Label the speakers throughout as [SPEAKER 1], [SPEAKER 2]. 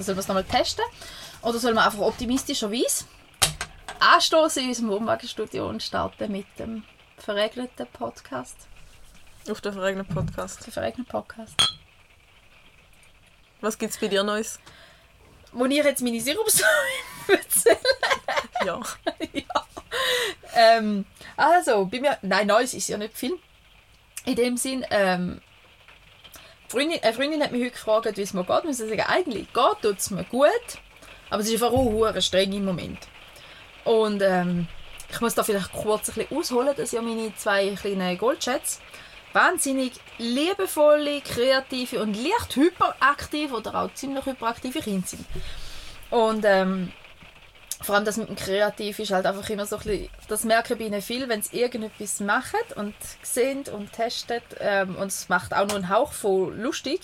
[SPEAKER 1] man den wieder. Sollen wir es nochmal testen? Oder sollen wir einfach optimistischerweise anstoßen in unserem Wohnwagenstudio und starten mit dem verregneten Podcast?
[SPEAKER 2] Auf den verregneten Podcast.
[SPEAKER 1] Der verregnete Podcast.
[SPEAKER 2] Was gibt's bei dir Neues?
[SPEAKER 1] Wo ich jetzt meine Sirupstory erzähle.
[SPEAKER 2] Ja.
[SPEAKER 1] ja. Ähm, also, bei mir, nein, Neues ist ja nicht viel. In dem Sinn, ähm, Freundin, eine Freundin hat mich heute gefragt, wie es mir geht. Ich muss sagen, eigentlich geht es mir gut. Aber es ist einfach auch streng im Moment. Und ähm, ich muss da vielleicht kurz ein bisschen ausholen, dass ja meine zwei kleinen Goldschätze wahnsinnig liebevolle, kreative und leicht hyperaktive oder auch ziemlich hyperaktive Kinder sind. Und ähm, vor allem das mit dem Kreativ ist halt einfach immer so ein bisschen, das merke ich bei ihnen viel, wenn sie irgendetwas machen und sehen und testen ähm, und es macht auch nur einen Hauch von lustig,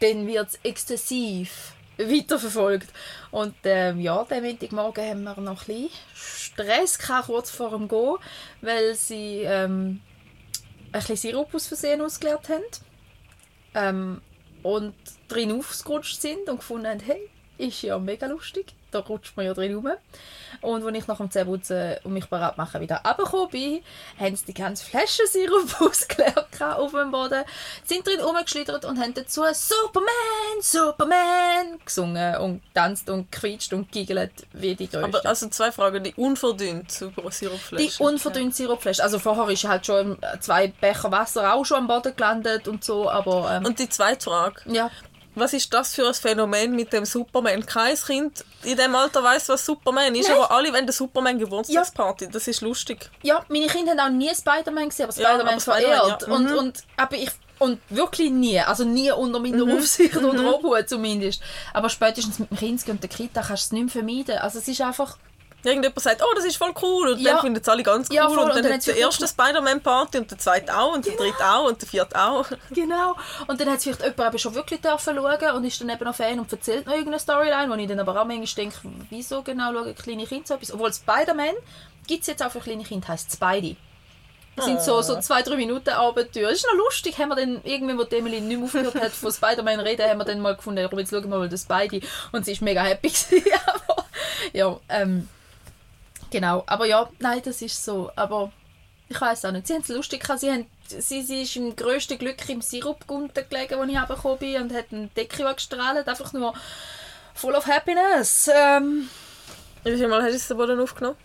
[SPEAKER 1] dann wird es exzessiv weiterverfolgt. Und ähm, ja, den Montagmorgen haben wir noch ein bisschen Stress gehabt, kurz vor dem Gehen, weil sie ähm, ein bisschen Sirup aus Versehen ausgeleert haben ähm, und drin aufgerutscht sind und gefunden haben, hey, ist ja mega lustig, da rutscht man ja drin rum. Und als ich nach dem Zähneputzen und mich bereit machen wieder runtergekommen bin, haben sie die ganze Flasche Sirup ausgeleert auf dem Boden, sind drin rumgeschlittert und haben dazu «Superman, Superman» gesungen und tanzt und quietscht und giggelt wie die Größten.
[SPEAKER 2] Aber also zwei Fragen. Die unverdünnt Sirupflasche.
[SPEAKER 1] Die unverdünnte Sirupflasche. Also vorher ist halt schon zwei Becher Wasser auch schon am Boden gelandet und so, aber... Ähm,
[SPEAKER 2] Und die zweite Frage.
[SPEAKER 1] ja,
[SPEAKER 2] Was ist das für ein Phänomen mit dem Superman? Kein Kind in dem Alter weiß, was Superman ist,
[SPEAKER 1] Nein.
[SPEAKER 2] aber alle wollen den Superman Geburtstagsparty. Das ist lustig.
[SPEAKER 1] Ja, meine Kinder haben auch nie Spider-Man gesehen, aber
[SPEAKER 2] Ja,
[SPEAKER 1] Spider-Man
[SPEAKER 2] aber Spider-Man,
[SPEAKER 1] verehrt.
[SPEAKER 2] ja.
[SPEAKER 1] Und,
[SPEAKER 2] Mhm.
[SPEAKER 1] und, aber ich, und wirklich nie, also nie unter meiner
[SPEAKER 2] Mhm.
[SPEAKER 1] Aufsicht oder Obhut zumindest. Aber spätestens mit dem Kind und der Kita kannst du es nicht mehr vermeiden. Also es ist einfach,
[SPEAKER 2] Irgendjemand sagt, oh, das ist voll cool. Und
[SPEAKER 1] Ja.
[SPEAKER 2] dann finden es alle ganz cool.
[SPEAKER 1] Ja.
[SPEAKER 2] Und
[SPEAKER 1] Und
[SPEAKER 2] dann
[SPEAKER 1] dann
[SPEAKER 2] hat
[SPEAKER 1] wirklich-
[SPEAKER 2] erste Spider-Man-Party und der zweite auch und der dritte auch und der vierte auch.
[SPEAKER 1] genau. Und dann hat es vielleicht jemand eben schon wirklich dürfen schauen und ist dann eben noch Fan und erzählt noch irgendeine Storyline, wo ich dann aber auch manchmal denke, wieso genau schauen kleine Kinder so etwas? Obwohl Spider-Man gibt es jetzt auch für kleine Kinder, heisst Spidey. Das sind so, so zwei, drei Minuten Abenteuer. Das ist noch lustig, haben wir dann irgendwann, wo Emily nicht mehr aufgehört hat, von Spider-Man reden, haben wir dann mal gefunden, jetzt schauen wir mal das Spidey. Und sie ist mega happy gewesen. ja, ähm, genau. Aber ja, nein, das ist so. Aber ich weiß auch nicht. Sie haben es lustig gehabt. Sie, haben, sie, sie ist im grössten Glück im Sirup gelegen, als ich hergekommen bin und hat eine Decke gestrahlt. Einfach nur full of happiness. Ähm,
[SPEAKER 2] Wie viel Mal hast du es den Boden aufgenommen?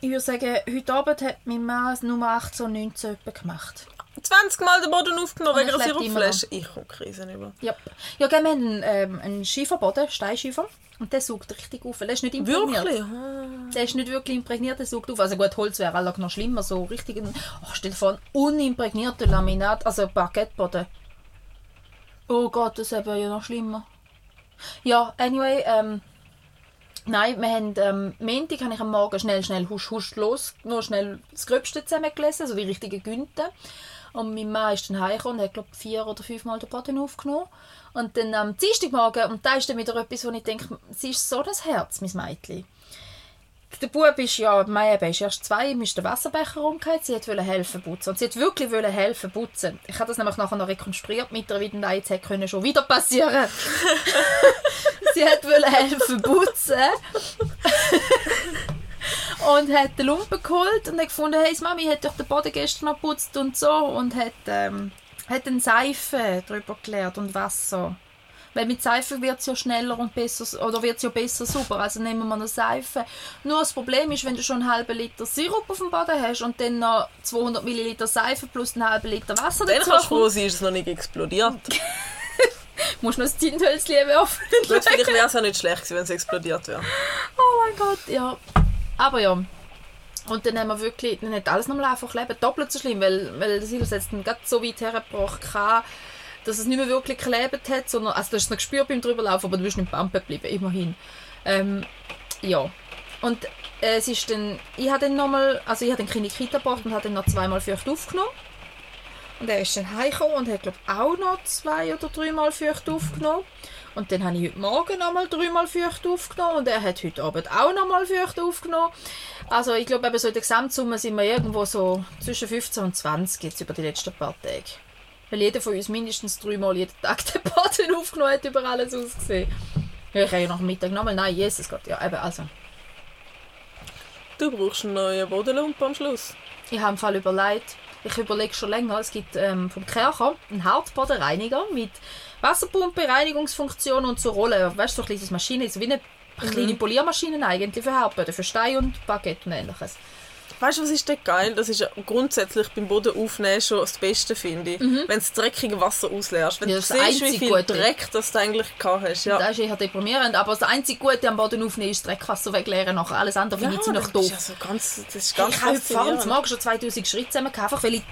[SPEAKER 1] ich würde sagen, heute Abend hat mein Mann Nummer 18 und 19 etwa gemacht.
[SPEAKER 2] 20 Mal den Boden aufgenommen
[SPEAKER 1] Und
[SPEAKER 2] wegen
[SPEAKER 1] ich
[SPEAKER 2] einer Sirupflasche. Ich komme Krisen über.
[SPEAKER 1] Ja, ja wir haben einen, ähm, einen Schieferboden, Steinschiefer. Und der saugt richtig auf. Der ist nicht imprägniert.
[SPEAKER 2] Wirklich? Ah.
[SPEAKER 1] Der ist nicht wirklich imprägniert, der saugt auf. Also gut, Holz wäre alle noch schlimmer. So richtig, oh, stell dir vor, ein unimprägnierter Laminat, also Parkettboden. Oh Gott, das wäre ja noch schlimmer. Ja, anyway, ähm, nein, wir haben, ähm, Montag habe ich am Morgen schnell, schnell, husch, husch, los, nur schnell das Gröbste zusammengelesen, also die richtigen Günte. Und mein Mann ist dann heimgekommen und hat, glaube vier oder fünf Mal den Boden aufgenommen. Und dann am Dienstagmorgen, und da ist dann wieder etwas, wo ich denke, sie ist so das Herz, mein Mädchen. Der Bub ist ja, mein Eben ist erst zwei, ihm ist der Wasserbecher umgekehrt, sie wollte helfen putzen. Und sie hat wirklich wollen helfen putzen. Ich habe das nämlich nachher noch rekonstruiert mit ihr, wie denn das jetzt hätte können schon wieder passieren. sie hat wollen helfen putzen. und hat den Lumpen geholt und hat gefunden, hey, Mami hat doch den Boden gestern noch geputzt und so und hat, ähm, hat eine Seife drüber geleert und Wasser. Weil mit Seife wird es ja schneller und besser, oder wird ja besser sauber, also nehmen wir eine Seife. Nur das Problem ist, wenn du schon einen halben Liter Sirup auf dem Boden hast und dann noch 200 Milliliter Seife plus einen halben Liter Wasser
[SPEAKER 2] Dann
[SPEAKER 1] dazu
[SPEAKER 2] kannst du froh sein, ist es noch nicht explodiert.
[SPEAKER 1] musst noch das Tinthölzchen werfen.
[SPEAKER 2] Gut, vielleicht wäre es auch nicht schlecht gewesen, wenn es explodiert wäre.
[SPEAKER 1] Oh mein Gott, ja. Aber ja. Und dann haben wir wirklich, dann hat alles nochmal einfach leben, doppelt so schlimm, weil, weil der Silas jetzt dann gerade so weit hergebracht hatte, dass es nicht mehr wirklich geklebt hat, sondern, also du hast es noch gespürt beim drüberlaufen, aber du bist nicht bumpen geblieben, immerhin. Ähm, ja. Und äh, es ist dann, ich habe dann nochmal, also ich habe in die Kita gebracht und habe dann noch zweimal feucht aufgenommen. Und er ist dann heimgekommen und hat, glaube auch noch zwei oder dreimal feucht aufgenommen. Und dann habe ich heute Morgen nochmal dreimal feucht aufgenommen und er hat heute Abend auch nochmal feucht aufgenommen. Also ich glaube, eben so in der Gesamtsumme sind wir irgendwo so zwischen 15 und 20 jetzt über die letzten paar Tage. Weil jeder von uns mindestens dreimal jeden Tag den Boden aufgenommen hat, über alles ausgesehen. Ja, ich habe ja nach dem Mittag nochmal, nein, Jesus Gott, ja, eben, also.
[SPEAKER 2] Du brauchst einen neuen Bodenlump am Schluss.
[SPEAKER 1] Ich habe im Fall überlegt, ich überlege schon länger, es gibt ähm, vom Kercher einen Hartbodenreiniger mit Wasserpumpe, Reinigungsfunktion und so Rollen. Weißt du, so eine kleine Maschine, so wie eine kleine Poliermaschine eigentlich für Hartböden, für Stein und Baguette und ähnliches.
[SPEAKER 2] Weißt du, was ist denn geil? Das ist ja grundsätzlich beim Boden aufnehmen schon das Beste, finde ich. Wenn du das dreckige Wasser ausleerst. Wenn
[SPEAKER 1] Ja,
[SPEAKER 2] du siehst, wie viel
[SPEAKER 1] Gute.
[SPEAKER 2] Dreck das du eigentlich gehabt hast. Ja.
[SPEAKER 1] Das ist eher deprimierend, aber das einzige Gute am Boden aufnehmen ist das Dreckwasser wegleeren. Nachher alles andere finde ich ziemlich doof.
[SPEAKER 2] ist also ganz, das ist
[SPEAKER 1] Hey,
[SPEAKER 2] ganz
[SPEAKER 1] ich habe heute Morgen schon 2000 Schritte zusammengehauen, einfach weil ich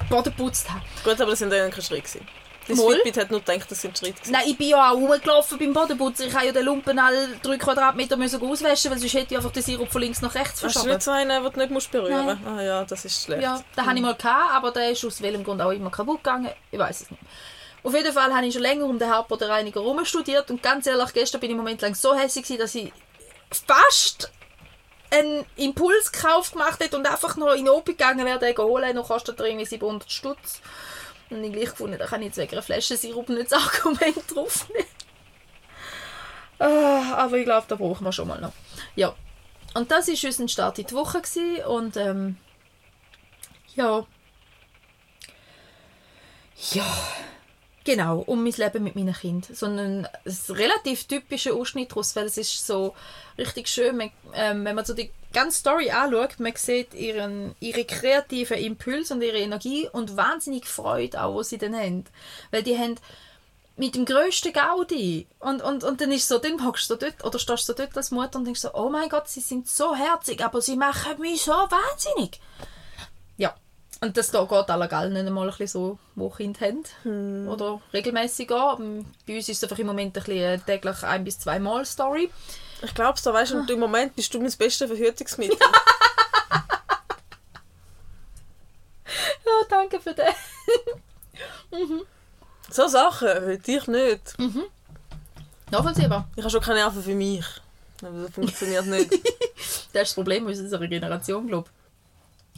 [SPEAKER 1] den Boden geputzt habe.
[SPEAKER 2] Gut, aber das sind dann keine Schritte. Das
[SPEAKER 1] Moll?
[SPEAKER 2] Fitbit hat nur gedacht, das sind Schritte.
[SPEAKER 1] Nein, ich bin ja auch rumgelaufen beim Bodenputzen. Ich habe ja den Lumpen alle 3 Quadratmeter müssen auswaschen, weil sonst hätte ich einfach den Sirup von links nach rechts
[SPEAKER 2] Hast du
[SPEAKER 1] verschoben.
[SPEAKER 2] nicht so einen, den du nicht musst berühren musst? Ah ja, das ist schlecht.
[SPEAKER 1] Ja, den hatte ich mal, gehabt, aber der ist aus welchem Grund auch immer kaputt gegangen. Ich weiß es nicht. Auf jeden Fall habe ich schon länger um den Hartbodenreiniger herum studiert und ganz ehrlich, gestern bin ich im Moment lang so hässlich, gewesen, dass ich fast einen Impulskauf gemacht hätte und einfach noch in den Open gegangen wäre, den holen, noch kostet er irgendwie 700 Stutz. Und ich gleich gefunden, da kann ich jetzt wegen einer Flasche Sirup nicht das Argument draufnehmen. Ah, aber ich glaube, da brauchen wir schon mal noch. Ja. Und das war unser Start in die Woche. Gewesen. Und ähm, ja. Ja. Genau, um mein Leben mit meinen Kindern. So ein, relativ typischer Ausschnitt daraus, weil es ist so richtig schön, man, ähm, wenn man so die ganze Story anschaut, man sieht ihren, ihre kreativen Impuls und ihre Energie und wahnsinnig Freude auch, was sie dann haben. Weil die haben mit dem grössten Gaudi. Und, und, und dann ist so, dann hockst du dort, oder stehst du dort als Mutter und denkst so, oh mein Gott, sie sind so herzig, aber sie machen mich so wahnsinnig. Ja. Und das da geht allergal nicht einmal ein bisschen so, wo Kinder haben. Oder regelmäßig an. Bei uns ist es einfach im Moment ein bisschen eine täglich ein- bis zweimal Story.
[SPEAKER 2] Ich glaube da weißt du, und im Moment bist du mein bestes Verhütungsmittel.
[SPEAKER 1] Ja, danke für das.
[SPEAKER 2] so Sachen will ich nicht.
[SPEAKER 1] Nachvollziehbar.
[SPEAKER 2] Ich habe schon keine Nerven für mich. Aber das funktioniert nicht.
[SPEAKER 1] Das ist das Problem unserer Generation, glaube ich.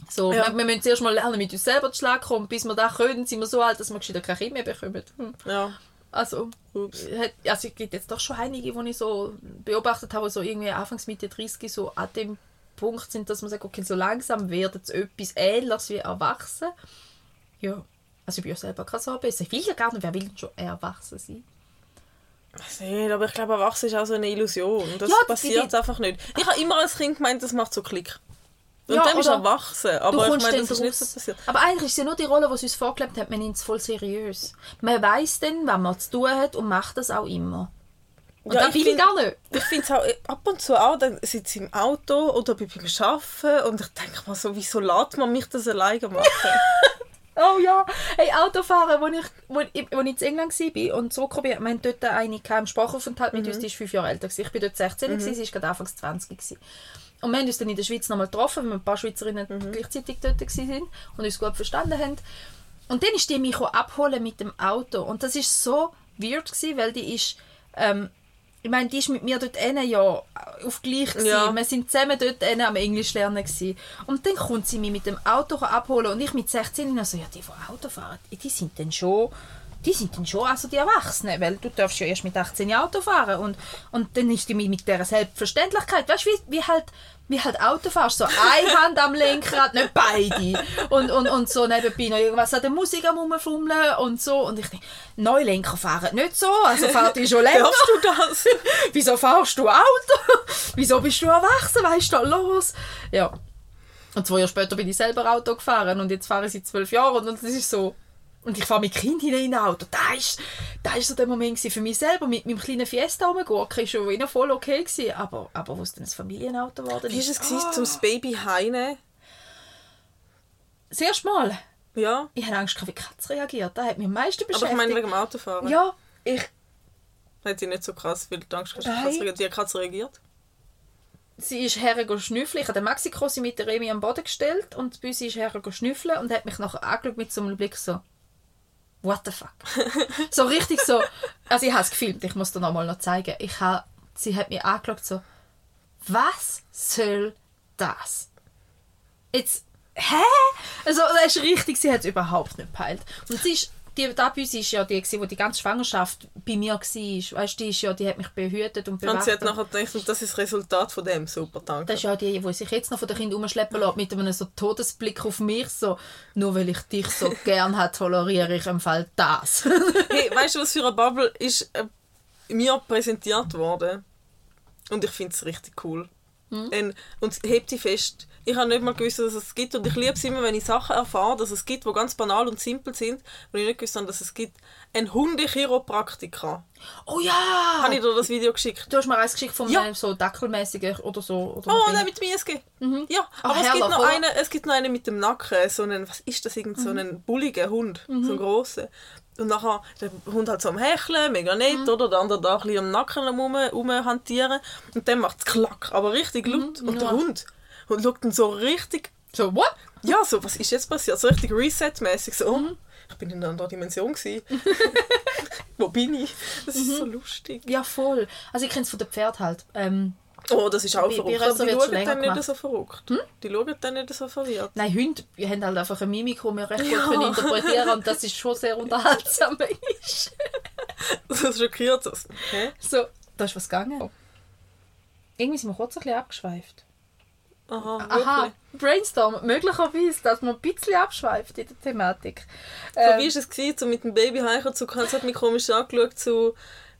[SPEAKER 1] So,
[SPEAKER 2] Ja.
[SPEAKER 1] wir, wir müssen zuerst mal lernen, mit uns selber zu schlagen kommen. Bis wir das können, sind wir so alt, dass wir gescheiter kein Kind mehr bekommen. Hm.
[SPEAKER 2] ja.
[SPEAKER 1] Also,
[SPEAKER 2] Ups.
[SPEAKER 1] also es gibt jetzt doch schon einige, die ich so beobachtet habe, so irgendwie anfangs Mitte 30 so an dem Punkt sind, dass man sagt, okay, so langsam wird es etwas Ähnliches wie erwachsen. Ja, also ich bin ja selber gerade so besser. Ich will ja gar nicht, wer will denn schon erwachsen sein?
[SPEAKER 2] Weiß nicht, aber ich glaube, Erwachsen ist auch so eine Illusion. Das
[SPEAKER 1] Ja, die-
[SPEAKER 2] passiert
[SPEAKER 1] die-
[SPEAKER 2] einfach nicht. Ich habe immer als Kind gemeint, das macht so Klick. Und
[SPEAKER 1] Ja,
[SPEAKER 2] dann bist du erwachsen.
[SPEAKER 1] Du
[SPEAKER 2] Aber ich
[SPEAKER 1] kommst
[SPEAKER 2] meine, das ist nicht so passiert.
[SPEAKER 1] Aber eigentlich ist es ja nur die Rolle, die sie uns vorgelebt hat, man nimmt es voll seriös. Man weiß dann, was man zu tun hat und macht das auch immer. Und
[SPEAKER 2] Ja,
[SPEAKER 1] das
[SPEAKER 2] ich
[SPEAKER 1] will ich gar nicht.
[SPEAKER 2] Ich finde es auch äh, ab und zu auch, dann sitze ich im Auto oder bin beim Arbeiten und ich denke mir so, wieso lässt man mich das alleine machen?
[SPEAKER 1] Oh ja, hey, Autofahren, wo ich, wo ich, wo ich in England war und zurückgekommen bin, wir hatten dort eine im Sprachaufenthalt mit uns, die ist fünf Jahre älter. Ich war dort 16, gewesen, sie war gerade anfangs 20. Gewesen. Und wir haben uns dann in der Schweiz nochmal getroffen, weil wir ein paar Schweizerinnen gleichzeitig dort waren und uns gut verstanden haben. Und dann ist die mich abholen mit dem Auto. Und das ist so weird, gewesen, weil die ist... Ähm, ich meine, die ist mit mir dort hinten ja auf gleich gewesen.
[SPEAKER 2] Ja.
[SPEAKER 1] Wir sind zusammen dort hinten am Englisch lernen gewesen. Und dann kommt sie mich mit dem Auto abholen und ich mit 16 und so, ja, die, die Auto fahren, die sind dann schon, die sind dann schon also die Erwachsenen, weil du darfst ja erst mit 18 Jahren Auto fahren und, und dann ist die mit dieser Selbstverständlichkeit, weißt du, wie, wie halt wie halt Auto fährst, so eine Hand am Lenkrad, nicht beide. Und, und, und so nebenbei noch irgendwas an der Musik am rumfummeln und so. Und ich denke, Neulenker fahren nicht so, also fahrt die schon länger.
[SPEAKER 2] Darfst du das?
[SPEAKER 1] Wieso fahrst du Auto? Wieso bist du erwachsen? Was ist da los? Ja. Und zwei Jahre später bin ich selber Auto gefahren und jetzt fahre ich seit zwölf Jahren und das ist so. Und ich fahre mit Kind hinein in ein Auto. Da ist, da ist so der Moment für mich selber. Mit meinem kleinen Fiesta rumgurken war schon wieder voll okay. Gewesen. Aber, aber wo es dann ein Familienauto geworden
[SPEAKER 2] Wie war es, gewesen, zum das Baby heine?
[SPEAKER 1] Das erste Mal.
[SPEAKER 2] Ja.
[SPEAKER 1] Ich hatte Angst, wie die Katze reagiert. Das hat mich am meisten
[SPEAKER 2] Aber
[SPEAKER 1] beschäftigt.
[SPEAKER 2] ich meine wegen dem Autofahren.
[SPEAKER 1] ja, ich,
[SPEAKER 2] Hat sie nicht so krass, weil du Angst hast, dass die Katze- reagiert.
[SPEAKER 1] sie ist hergegangen schnüffeln. Ich habe den Mexiko sie mit der Remi am Boden gestellt und bei sie ist hergegangen schnüffeln und hat mich nachher angeschaut mit so einem Blick so What the fuck? so richtig so. Also ich habe es gefilmt, ich muss dir nochmal noch zeigen. Ich habe, sie hat mich angeschaut so Was soll das? Jetzt, hä? Also das ist richtig, sie hat es überhaupt nicht gepeilt. Und sie ist die Abüse ist ja die, die die ganze Schwangerschaft bei mir war. Weißt, die, ist ja, die hat mich behütet und
[SPEAKER 2] Und sie hat nachher gedacht, das ist das Resultat von dem. Super, danke.
[SPEAKER 1] Das ist ja die, die sich jetzt noch von den Kindern umschleppen lässt, mit einem so Todesblick auf mich, so, nur weil ich dich so gern habe, toleriere ich im Fall das.
[SPEAKER 2] Hey, weißt du, was für eine Bubble ist äh, mir präsentiert worden? Und ich finde es richtig cool. Ein- und hebt sie fest. Ich habe nicht mal gewusst, dass es gibt. Und ich liebe es immer, wenn ich Sachen erfahre, dass es gibt, die ganz banal und simpel sind, und ich nicht gewusst habe, dass es gibt. Ein Hundechiropraktiker.
[SPEAKER 1] oh ja!
[SPEAKER 2] Habe ich dir das Video geschickt?
[SPEAKER 1] Du hast mir eins geschickt von
[SPEAKER 2] Ja.
[SPEAKER 1] einem so Dackelmäßigen oder so. Oder
[SPEAKER 2] Oh,
[SPEAKER 1] ein
[SPEAKER 2] nein, mit dem ISG. Ja,
[SPEAKER 1] Ah,
[SPEAKER 2] aber es, gibt
[SPEAKER 1] herrlich,
[SPEAKER 2] noch
[SPEAKER 1] oder?
[SPEAKER 2] einen, es gibt noch einen mit dem Nacken, so einen, was ist das, irgend so einen bulligen Hund, so einen grossen. Und nachher, der Hund halt so am Hecheln, mega nett, oder? Der andere da ein bisschen am Nacken rum, rumhantieren. Und dann macht es klack, aber richtig laut. Und der
[SPEAKER 1] ja.
[SPEAKER 2] Hund und schaut dann so richtig,
[SPEAKER 1] So, what?
[SPEAKER 2] ja, so, was ist jetzt passiert? So richtig Reset-mäßig, so, oh, ich bin in einer anderen Dimension gewesen. Wo bin ich? Das ist so lustig.
[SPEAKER 1] Ja, voll. Also ich kenne es von den Pferden halt. Ähm,
[SPEAKER 2] Oh, das ist auch
[SPEAKER 1] Bei- bei
[SPEAKER 2] verrückt. Aber
[SPEAKER 1] Rösser
[SPEAKER 2] die schauen dann nicht
[SPEAKER 1] gemacht.
[SPEAKER 2] so verrückt. Die schauen dann nicht so verwirrt.
[SPEAKER 1] nein, Hunde wir haben halt einfach eine Mimik, die wir recht gut
[SPEAKER 2] Ja.
[SPEAKER 1] können interpretieren und das ist schon sehr unterhaltsam.
[SPEAKER 2] Das schockiert das. Hä?
[SPEAKER 1] so, da ist was gegangen. Irgendwie sind wir kurz ein bisschen abgeschweift.
[SPEAKER 2] Aha,
[SPEAKER 1] Aha. Brainstorm. Möglicherweise, dass man ein bisschen abschweift in der Thematik.
[SPEAKER 2] So,
[SPEAKER 1] Ähm,
[SPEAKER 2] wie war es, gewesen, so mit dem Baby heimkommen zu Es hat mich komisch angeschaut zu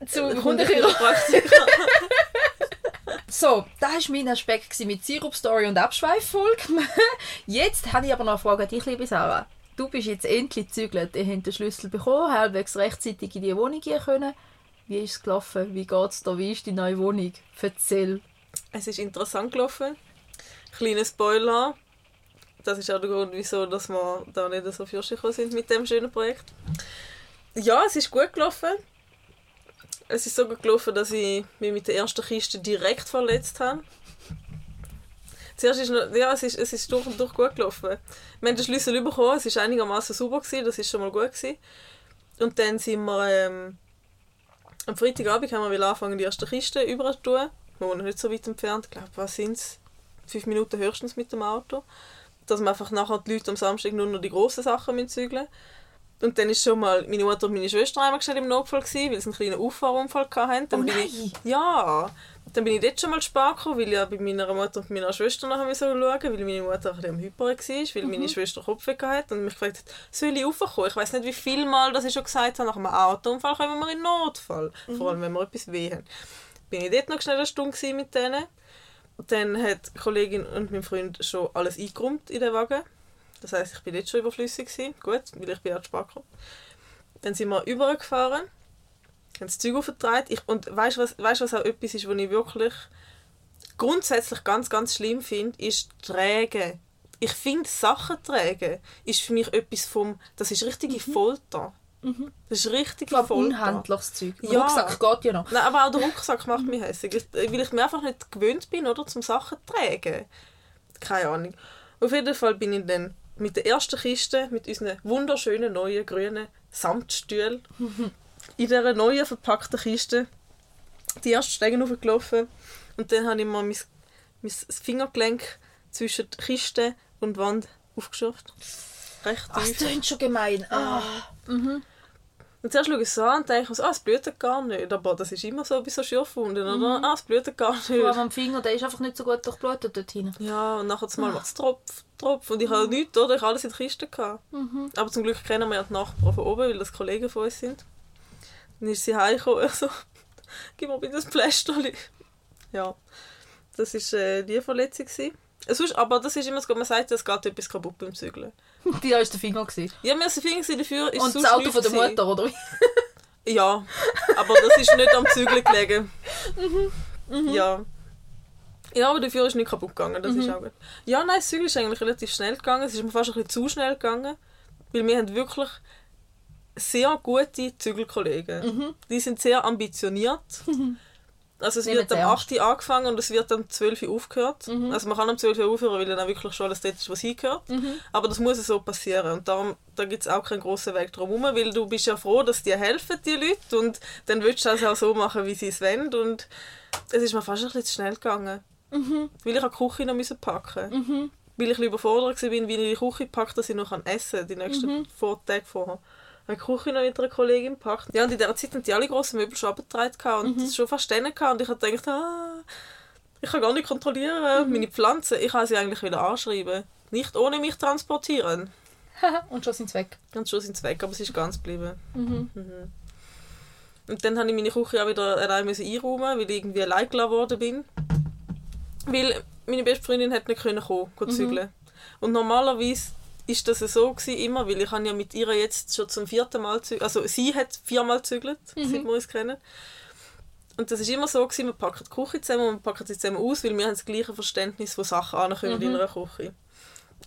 [SPEAKER 1] zu Hundechiropraktiker. So, das war mein Aspekt mit Sirup-Story und Abschweiffolge. Jetzt habe ich aber noch eine Frage an dich, liebe Sarah. Du bist jetzt endlich gezügelt. Ihr habt den Schlüssel bekommen, halbwegs rechtzeitig in die Wohnung gehen können. Wie ist es gelaufen? Wie geht es dir? Wie ist die neue Wohnung? Erzähl.
[SPEAKER 2] Es ist interessant gelaufen. Kleiner Spoiler. Das ist auch der Grund, wieso dass wir da nicht so gekommen sind mit dem schönen Projekt. Ja, es ist gut gelaufen. Es ist so gut gelaufen, dass ich mich mit der ersten Kiste direkt verletzt habe. Zuerst ist noch, ja, es ist, es ist durch und durch gut gelaufen. Wir haben den Schlüssel bekommen, es war einigermaßen sauber, gewesen, das ist schon mal gut. Gewesen. Und dann sind wir ähm, am Freitagabend haben wir wieder die erste Kiste über zu tun. Wir wohnen nicht so weit entfernt, ich glaube, was sind es? Fünf Minuten höchstens mit dem Auto. Dass wir einfach nachher die Leute am Samstag nur noch die grossen Sachen müssen zügeln Und dann ist schon mal meine Mutter und meine Schwester einmal schnell im Notfall gewesen, weil sie einen kleinen Auffahrunfall hatten. Dann
[SPEAKER 1] Oh
[SPEAKER 2] bin
[SPEAKER 1] nein!
[SPEAKER 2] Ich, ja! Dann bin ich dort schon mal spät gekommen, weil ich ja bei meiner Mutter und meiner Schwester nachher schauen weil meine Mutter ein bisschen am Hyperen war, weil meine Schwester Kopfweh hatte und mich gefragt hat, soll ich raufkommen? Ich weiß nicht, wie viel Mal das ich schon gesagt habe, nach einem Autounfall kommen wir in Notfall. Vor allem, wenn wir etwas weh haben. Bin ich dort noch schnell eine Stunde mit denen. Dann hat die Kollegin und mein Freund schon alles eingeräumt in den Wagen. Das heisst, ich bin jetzt schon überflüssig gewesen. Gut, weil ich bin spät gekommen. Dann sind wir übergefahren, haben das Zeug aufgetragen. Ich, und weißt du, was, weißt, was auch etwas ist, was ich wirklich grundsätzlich ganz, ganz schlimm finde, ist Trägen. Ich finde, Sachen tragen ist für mich etwas vom... Das ist richtige Folter. Das ist
[SPEAKER 1] glaube,
[SPEAKER 2] Folter.
[SPEAKER 1] unhandliches Zeug. Der
[SPEAKER 2] Ja.
[SPEAKER 1] Rucksack geht ja noch.
[SPEAKER 2] Nein, aber auch der Rucksack macht mich hässlich, Ich- weil ich mir einfach nicht gewöhnt bin, oder, zum Sachen zu tragen. Keine Ahnung. Auf jeden Fall bin ich dann mit der ersten Kiste, mit unseren wunderschönen neuen grünen Samtstühlen, in dieser neuen verpackten Kiste die ersten Stegen hochgelaufen. Und dann habe ich mal mein, mein Fingergelenk zwischen die Kiste und Wand aufgeschürft. Recht
[SPEAKER 1] Ach, das
[SPEAKER 2] tief.
[SPEAKER 1] klingt schon gemein. Ah.
[SPEAKER 2] Und zuerst schaue ich es an und denke mir so, ah, es blutet gar nicht. Aber das ist immer so bei so Schürfwunden, oder? Ah, es blutet gar
[SPEAKER 1] Vor allem
[SPEAKER 2] nicht.
[SPEAKER 1] am Finger, der ist einfach nicht so gut durchblutet dort hinten.
[SPEAKER 2] Ja, und nachher mal macht es Tropf, Tropf. Und ich habe nichts, oder? Ich habe alles in der Kiste. Gehabt. Aber zum Glück kennen wir ja die Nachbarn von oben, weil das Kollegen von uns sind. Dann ist sie heimgekommen, ich so, gib mir bitte das Plästerli. Ja, das war äh, die Verletzung. gewesen. Sonst, aber das ist immer so, man sagt, es geht etwas kaputt beim Zügeln.
[SPEAKER 1] Die war der Finger. Gewesen.
[SPEAKER 2] Ja, mir sind Finger dafür, ist
[SPEAKER 1] Und das Auto von der. Mutter, oder wie?
[SPEAKER 2] Ja, aber das ist nicht am Zügeln gelegen. Ja. Ja, aber dafür ist nicht kaputt gegangen, das ist auch gut. Ja, nein, das Zügeln ist eigentlich relativ schnell gegangen. Es ist mir fast ein bisschen zu schnell gegangen, weil wir haben wirklich sehr gute Zügelkollegen. Die sind sehr ambitioniert. Also es
[SPEAKER 1] Nehmen
[SPEAKER 2] wird am
[SPEAKER 1] ernst.
[SPEAKER 2] 8 Uhr angefangen und es wird am 12 Uhr aufgehört. Also man kann am 12 Uhr aufhören, weil dann auch wirklich schon alles dort ist, was hingehört. Aber das muss so passieren. Und darum, da gibt es auch keinen grossen Weg drum herum, weil du bist ja froh, dass dir helfen, die Leute. Und dann willst du das auch so machen, wie sie es wollen. Und es ist mir fast ein bisschen zu schnell gegangen. Weil ich auch die Küche noch müssen packen musste. Weil ich ein bisschen überfordert war, wie ich die Küche packe, dass ich noch essen kann, die nächsten mhm. Tage vorher. Habe die Küche noch mit einer Kollegin gepackt. Ja, und in dieser Zeit haben die alle grossen Möbel schon abgetragen und das schon gehabt. Und ich habe gedacht, ah, ich kann gar nicht kontrollieren. Meine Pflanzen, ich kann sie eigentlich wieder anschreiben. Nicht ohne mich transportieren.
[SPEAKER 1] und schon sind sie weg.
[SPEAKER 2] Und schon sind sie weg, aber sie ist ganz geblieben. Mhm. Und dann habe ich meine Küche auch wieder allein einräumen, weil ich irgendwie allein gelassen worden bin. Weil meine beste Freundin hat nicht können kommen, mhm. zügeln. Und normalerweise ist das so gewesen, immer, weil ich habe ja mit ihr jetzt schon zum vierten Mal zügelt. Also sie hat viermal zügelt, mhm. seit wir uns kennen. Und das ist immer so gewesen, wir packen die Küche zusammen und wir packen sie zusammen aus, weil wir haben das gleiche Verständnis von Sachen ankommen mhm. in einer Küche.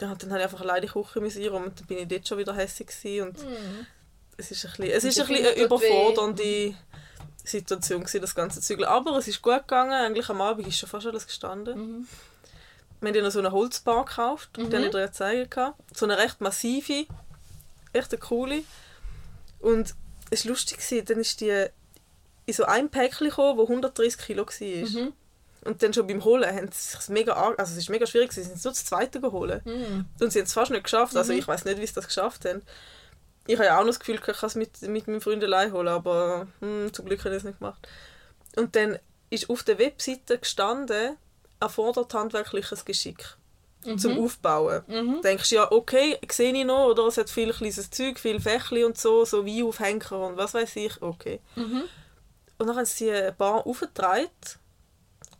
[SPEAKER 2] Ja, dann habe ich einfach alleine die Küche einräumen und dann bin ich dort schon wieder hässlich und mhm. es ist ein bisschen, es ist ein bisschen eine überfordernde Situation gewesen, das ganze Zügeln. Aber es ist gut gegangen, eigentlich am Abend ist schon fast alles gestanden. Mhm. Wir haben noch so eine Holzbar gekauft, mhm. die habe ich dir ja zeigen So eine recht massive, echt eine coole. Und es war lustig, dann ist die in so ein Päckchen gekommen, das 130 Kilo war. Mhm. Und dann schon beim Holen haben sie es mega, also es ist mega schwierig, sie sind so das zweite geholt. Mhm. Und sie haben es fast nicht geschafft, also mhm. ich weiß nicht, wie sie das geschafft haben. Ich habe ja auch noch das Gefühl, ich kann es mit, mit meinem Freund allein holen, aber hm, zum Glück habe ich es nicht gemacht. Und dann ist auf der Webseite gestanden, erfordert handwerkliches Geschick mhm. zum Aufbauen. Mhm. Denkst du ja, okay, sehe ich noch, oder es hat viel kleines Zeug, viel Fächli und so, so wie Aufhänger und was weiß ich, okay. Mhm. Und dann haben sie ein paar aufgetragen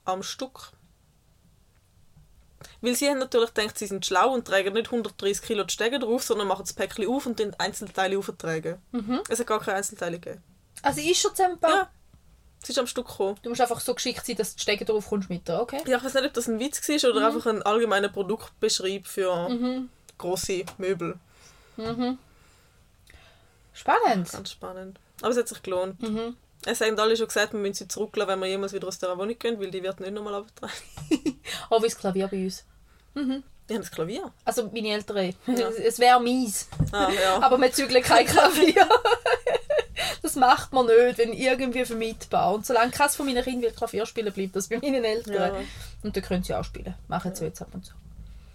[SPEAKER 2] am Stück. Weil sie haben natürlich gedacht, sie sind schlau und tragen nicht 130 Kilo die Stege drauf, sondern machen das Päckchen auf und dann Einzelteile auftragen. Mhm. Es hat gar keine Einzelteile gegeben.
[SPEAKER 1] Also ist schon zusammengebaut? Ja.
[SPEAKER 2] Sie ist am Stück gekommen.
[SPEAKER 1] Du musst einfach so geschickt sein, dass du die Stege drauf kommst mit, okay?
[SPEAKER 2] Ja, ich weiß nicht, ob das ein Witz war oder mhm. einfach ein allgemeiner Produktbeschreib für mhm. grosse Möbel. Mhm.
[SPEAKER 1] Spannend.
[SPEAKER 2] Ganz spannend. Aber es hat sich gelohnt. Mhm. Es haben alle schon gesagt, wir müssen sie zurücklassen, wenn wir jemals wieder aus dieser Wohnung gehen, weil die wird nicht nochmal abgetragen.
[SPEAKER 1] oh, wie das Klavier bei uns.
[SPEAKER 2] Mhm. Die haben das Klavier?
[SPEAKER 1] Also meine Eltern. Ja. Es wäre mies.
[SPEAKER 2] Ah, ja.
[SPEAKER 1] Aber wir zügeln kein Klavier. Das macht man nicht, wenn irgendwie vermittelbar. Und solange keines von meinen Kindern wird Klavier spielen, bleibt das bei meinen Eltern. Ja. Und dann können sie auch spielen. Machen sie jetzt ab und zu.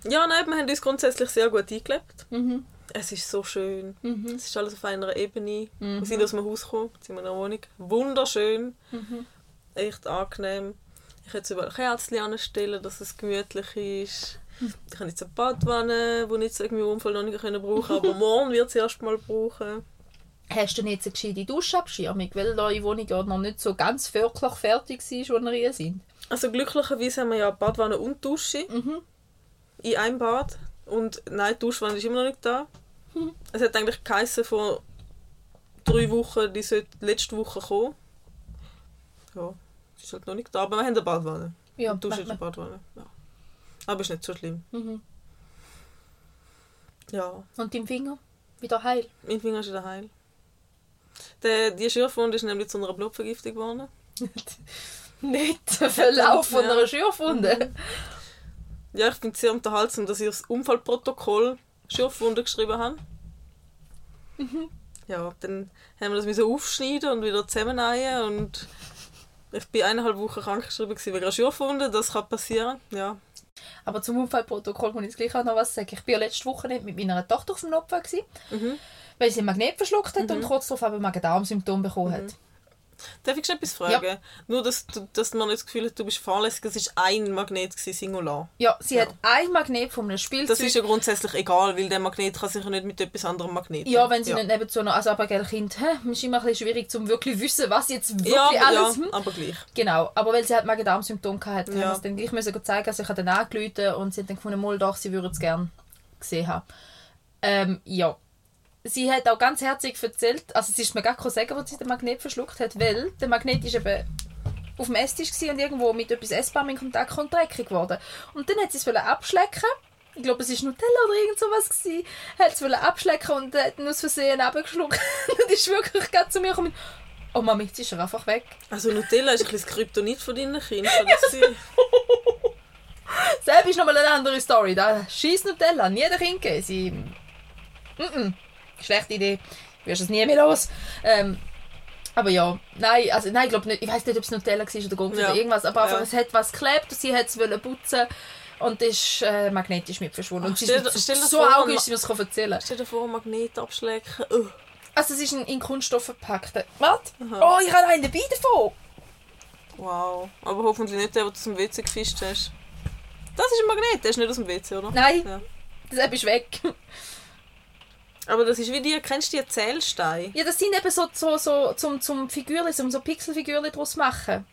[SPEAKER 2] Ja, nein, wir haben uns grundsätzlich sehr gut eingelebt. Mhm. Es ist so schön. Mhm. Es ist alles auf einer Ebene. Mhm. Wir sind aus dem Haus gekommen, sind in meiner Wohnung. Wunderschön. Mhm. Echt angenehm. Ich hätte überall Kerzen anstellen, dass es gemütlich ist. Ich habe jetzt eine Badwanne, die nicht irgendwie Unfall noch nicht brauchen können, aber morgen wird sie erst mal brauchen.
[SPEAKER 1] Hast du jetzt eine gescheite Duschabschirmung, weil eure Wohnung ja noch nicht so ganz wirklich fertig ist, als wir hier sind?
[SPEAKER 2] Also glücklicherweise haben wir ja Badwanne und Dusche mhm. in einem Bad. Und nein, die Duschwanne ist immer noch nicht da. Mhm. Es hat eigentlich geheißen, vor drei Wochen, die sollte letzte Woche kommen. Ja, sie ist halt noch nicht da, aber wir haben eine Badwanne. Ja, und Dusche ist eine Badwanne. Ja. Aber ist nicht so schlimm. Mhm. Ja.
[SPEAKER 1] Und dein Finger? Wieder heil?
[SPEAKER 2] Mein Finger ist wieder heil. Der, die Schürfwunde ist nämlich zu einer Blutvergiftung geworden.
[SPEAKER 1] nicht der Verlauf von einer Schürfwunde.
[SPEAKER 2] Mhm. Ja, ich finde es sehr unterhaltsam, dass ich das Unfallprotokoll Schürfwunde geschrieben habe. Mhm. Ja, dann haben wir das aufschneiden und wieder zusammennähen und ich bin eineinhalb Wochen krankgeschrieben wegen einer Schürfwunde. Das kann passieren, ja.
[SPEAKER 1] Aber zum Unfallprotokoll muss ich gleich auch noch was sagen. Ich war ja letzte Woche nicht mit meiner Tochter auf dem Opfer, mhm. Weil sie ein Magnet verschluckt hat mhm. und kurz darauf aber Magen-Darm-Symptome bekommen hat. Mhm.
[SPEAKER 2] Darf ich etwas fragen? Ja. Nur, dass, dass man nicht das Gefühl hat, du bist fahrlässig. Es war ein Magnet, Singular.
[SPEAKER 1] Ja, sie ja. hat ein Magnet von einem Spielzeug.
[SPEAKER 2] Das ist ja grundsätzlich egal, weil der Magnet kann sich ja nicht mit etwas anderem Magnet.
[SPEAKER 1] Ja, wenn sie ja. nicht nebenzu noch... Also aber ein Kind, hä, ist immer ein bisschen schwierig, um wirklich zu wissen, was jetzt wirklich ja, alles...
[SPEAKER 2] Ja, aber gleich.
[SPEAKER 1] Genau, aber weil sie halt Magen-Darm-Symptome hatte, ja. haben es dann gleich müssen zeigen. Also ich habe dann angerufen und sie hat dann gefunden, mal doch, sie würde es gerne gesehen haben. Ähm, ja, sie hat auch ganz herzlich erzählt, also sie ist mir gar nicht sagen, wo sie den Magnet verschluckt hat, weil der Magnet ist eben auf dem Esstisch und irgendwo mit etwas Essbarem in Kontakt und dreckig geworden. Und dann hat sie es abschlecken ich glaube, es war Nutella oder irgend sowas. Gewesen. Hat es abschlecken und hat ihn aus Versehen abgeschluckt. und ist wirklich gerade zu mir gekommen. Oh Mami, jetzt ist er einfach weg.
[SPEAKER 2] Also Nutella ist ein bisschen das Kryptonit von deinen Kindern.
[SPEAKER 1] Selbst ist nochmal eine andere Story. Da schießt Nutella, nie der Kind. Sie... Mm -mm schlechte Idee, du wirst es nie mehr los. Ähm, aber ja, nein, also nein, ich glaube nicht, ich weiß nicht, ob es Nutella war oder Gumpf ja. oder irgendwas, aber ja. es hat was geklebt, sie hat es putzen und ist äh, magnetisch mit verschwunden. Ach, und
[SPEAKER 2] stell,
[SPEAKER 1] ist
[SPEAKER 2] stell
[SPEAKER 1] so augisch, sie muss es erzählen.
[SPEAKER 2] Stell dir vor, Magnet abschlecken. Uh.
[SPEAKER 1] Also es ist in, in Kunststoff verpackt. Warte.
[SPEAKER 2] Aha.
[SPEAKER 1] Oh, ich habe einen dabei davon.
[SPEAKER 2] Wow. Aber hoffentlich nicht der, den du aus dem WC gefischt hast. Das ist ein Magnet, der ist nicht aus dem WC, oder?
[SPEAKER 1] Nein,
[SPEAKER 2] Ja.
[SPEAKER 1] das ist weg.
[SPEAKER 2] Aber das ist wie die, kennst du die Zählsteine?
[SPEAKER 1] Ja, das sind eben so, so, so zum, zum Figürchen, zum so Pixelfigürchen daraus machen.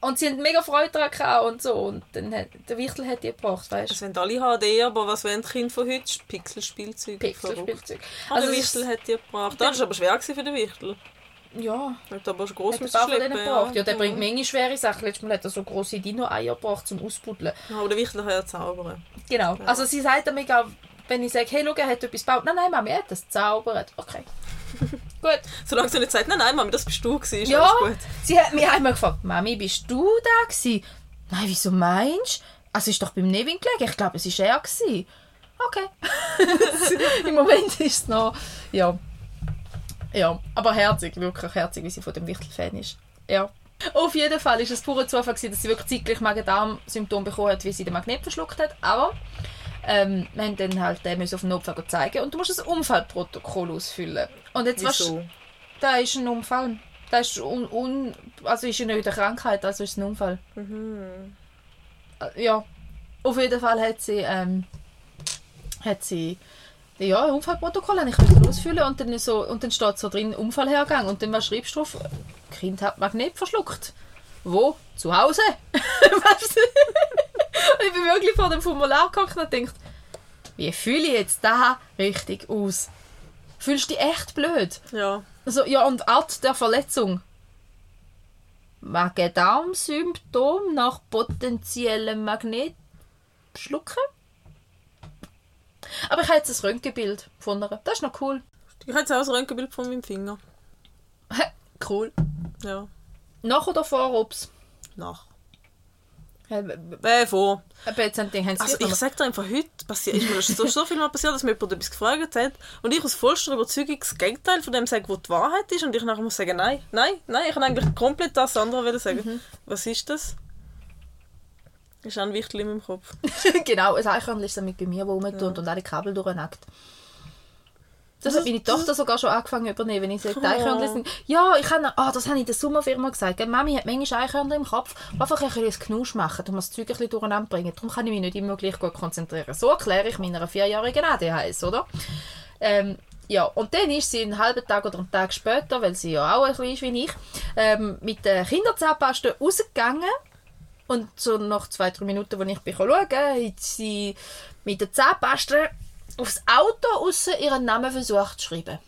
[SPEAKER 1] Und sie haben mega Freude daran und so. Und dann hat, der Wichtel hat die gebracht, weißt
[SPEAKER 2] Das wollen alle HD, aber was wollen die Kinder von heute? Pixelspielzeug.
[SPEAKER 1] du? Pixelspielzeug.
[SPEAKER 2] Also der Wichtel hat die gebracht. Das war aber schwer für den Wichtel.
[SPEAKER 1] Ja,
[SPEAKER 2] Hat aber schon groß
[SPEAKER 1] hat
[SPEAKER 2] müssen schleppen,
[SPEAKER 1] gebracht. Ja, der bringt Menge schwere Sachen. Letztes Mal hat er so grosse Dino-Eier gebracht zum Ausbuddeln.
[SPEAKER 2] Ja, aber der Wichtel kann ja zaubern.
[SPEAKER 1] Genau. Also sie sagt mir auch, wenn ich sage, hey, schau, er hat etwas gebaut. Nein, nein, Mami, er hat das gezaubert. Okay. Gut.
[SPEAKER 2] Solange sie nicht sagt, nein, nein, Mami, das bist du gewesen, ist
[SPEAKER 1] Ja,
[SPEAKER 2] alles gut.
[SPEAKER 1] sie hat mich einmal gefragt, Mami, bist du da gewesen? Nein, wieso meinst du? Also, es ist doch beim Nevin gelegen. Ich glaube, es war er. Gewesen. Okay. Im Moment ist es noch... Ja. Ja, aber herzig, wirklich herzig, wie sie von dem Wichtel-Fan ist. Ja. Auf jeden Fall ist es purer Zufall, gewesen, dass sie wirklich zeitgleich Magen-Darm-Symptome bekommen hat, wie sie den Magnet verschluckt hat. Aber ähm, wir haben dann halt den müssen auf den Notfall zeigen und du musst ein Unfallprotokoll ausfüllen. Und jetzt
[SPEAKER 2] Wieso?
[SPEAKER 1] da ist ein Unfall. Da ist un, un, also ist ja nicht eine Krankheit, also ist es ein Unfall.
[SPEAKER 2] Mhm.
[SPEAKER 1] Äh, Ja. Auf jeden Fall hat sie, ähm, hat sie ja, ein Unfallprotokoll habe ich ausfüllen und dann, so, und dann steht so drin Unfallhergang und dann was schreibst du drauf? Kind hat Magnet verschluckt. Wo? Zu Hause? Weißt du? Ich bin wirklich vor dem Formular gehockt und gedacht, wie fühle ich jetzt da richtig aus? Fühlst du dich echt blöd?
[SPEAKER 2] Ja.
[SPEAKER 1] Also, ja, und Art der Verletzung. Magen-Darm-Symptom nach potenziellem Magnetschlucken. Aber ich habe jetzt ein Röntgenbild von ihr. Das ist noch cool.
[SPEAKER 2] Ich habe jetzt auch ein Röntgenbild von meinem Finger.
[SPEAKER 1] cool.
[SPEAKER 2] Ja.
[SPEAKER 1] Nach oder vor Obst?
[SPEAKER 2] Nach.
[SPEAKER 1] Ja,
[SPEAKER 2] Äh, vor.
[SPEAKER 1] Aber jetzt haben die haben sie
[SPEAKER 2] Also
[SPEAKER 1] gleich
[SPEAKER 2] ich sage dir einfach, heute passiert, ist mir das so, so viel mal passiert, dass mir jemand etwas gefragt hat und ich aus vollster Überzeugung das Gegenteil von dem sage, was die Wahrheit ist und ich nachher muss sagen, nein, nein, nein, ich kann eigentlich komplett das andere wollen sagen.
[SPEAKER 1] Mhm.
[SPEAKER 2] Was ist das? Ist auch ein Wichtel in meinem Kopf.
[SPEAKER 1] genau, ein Eichhörnchen ist damit bei mir, wo rumtut und alle Kabel durchnackt. Das hat meine Tochter sogar schon angefangen zu übernehmen, wenn ich sage, die Eichhörnchen sind... Ja, ich habe... Ah, das habe ich der Sommerfirma gesagt. gell? Mami hat manchmal Eichhörnchen im Kopf, die einfach ein bisschen Knusch machen, um das Zeug ein bisschen durcheinander bringen. Darum kann ich mich nicht immer gleich gut konzentrieren. So erkläre ich meiner vierjährigen ADHS, oder? Ähm, ja, und dann ist sie einen halben Tag oder einen Tag später, weil sie ja auch ein bisschen ist wie ich, ähm, mit der Kinderzahnpaste rausgegangen. Und so nach zwei, drei Minuten, als ich bin schauen hat sie mit der Zahnpaste aufs Auto aussen ihren Namen versucht zu schreiben.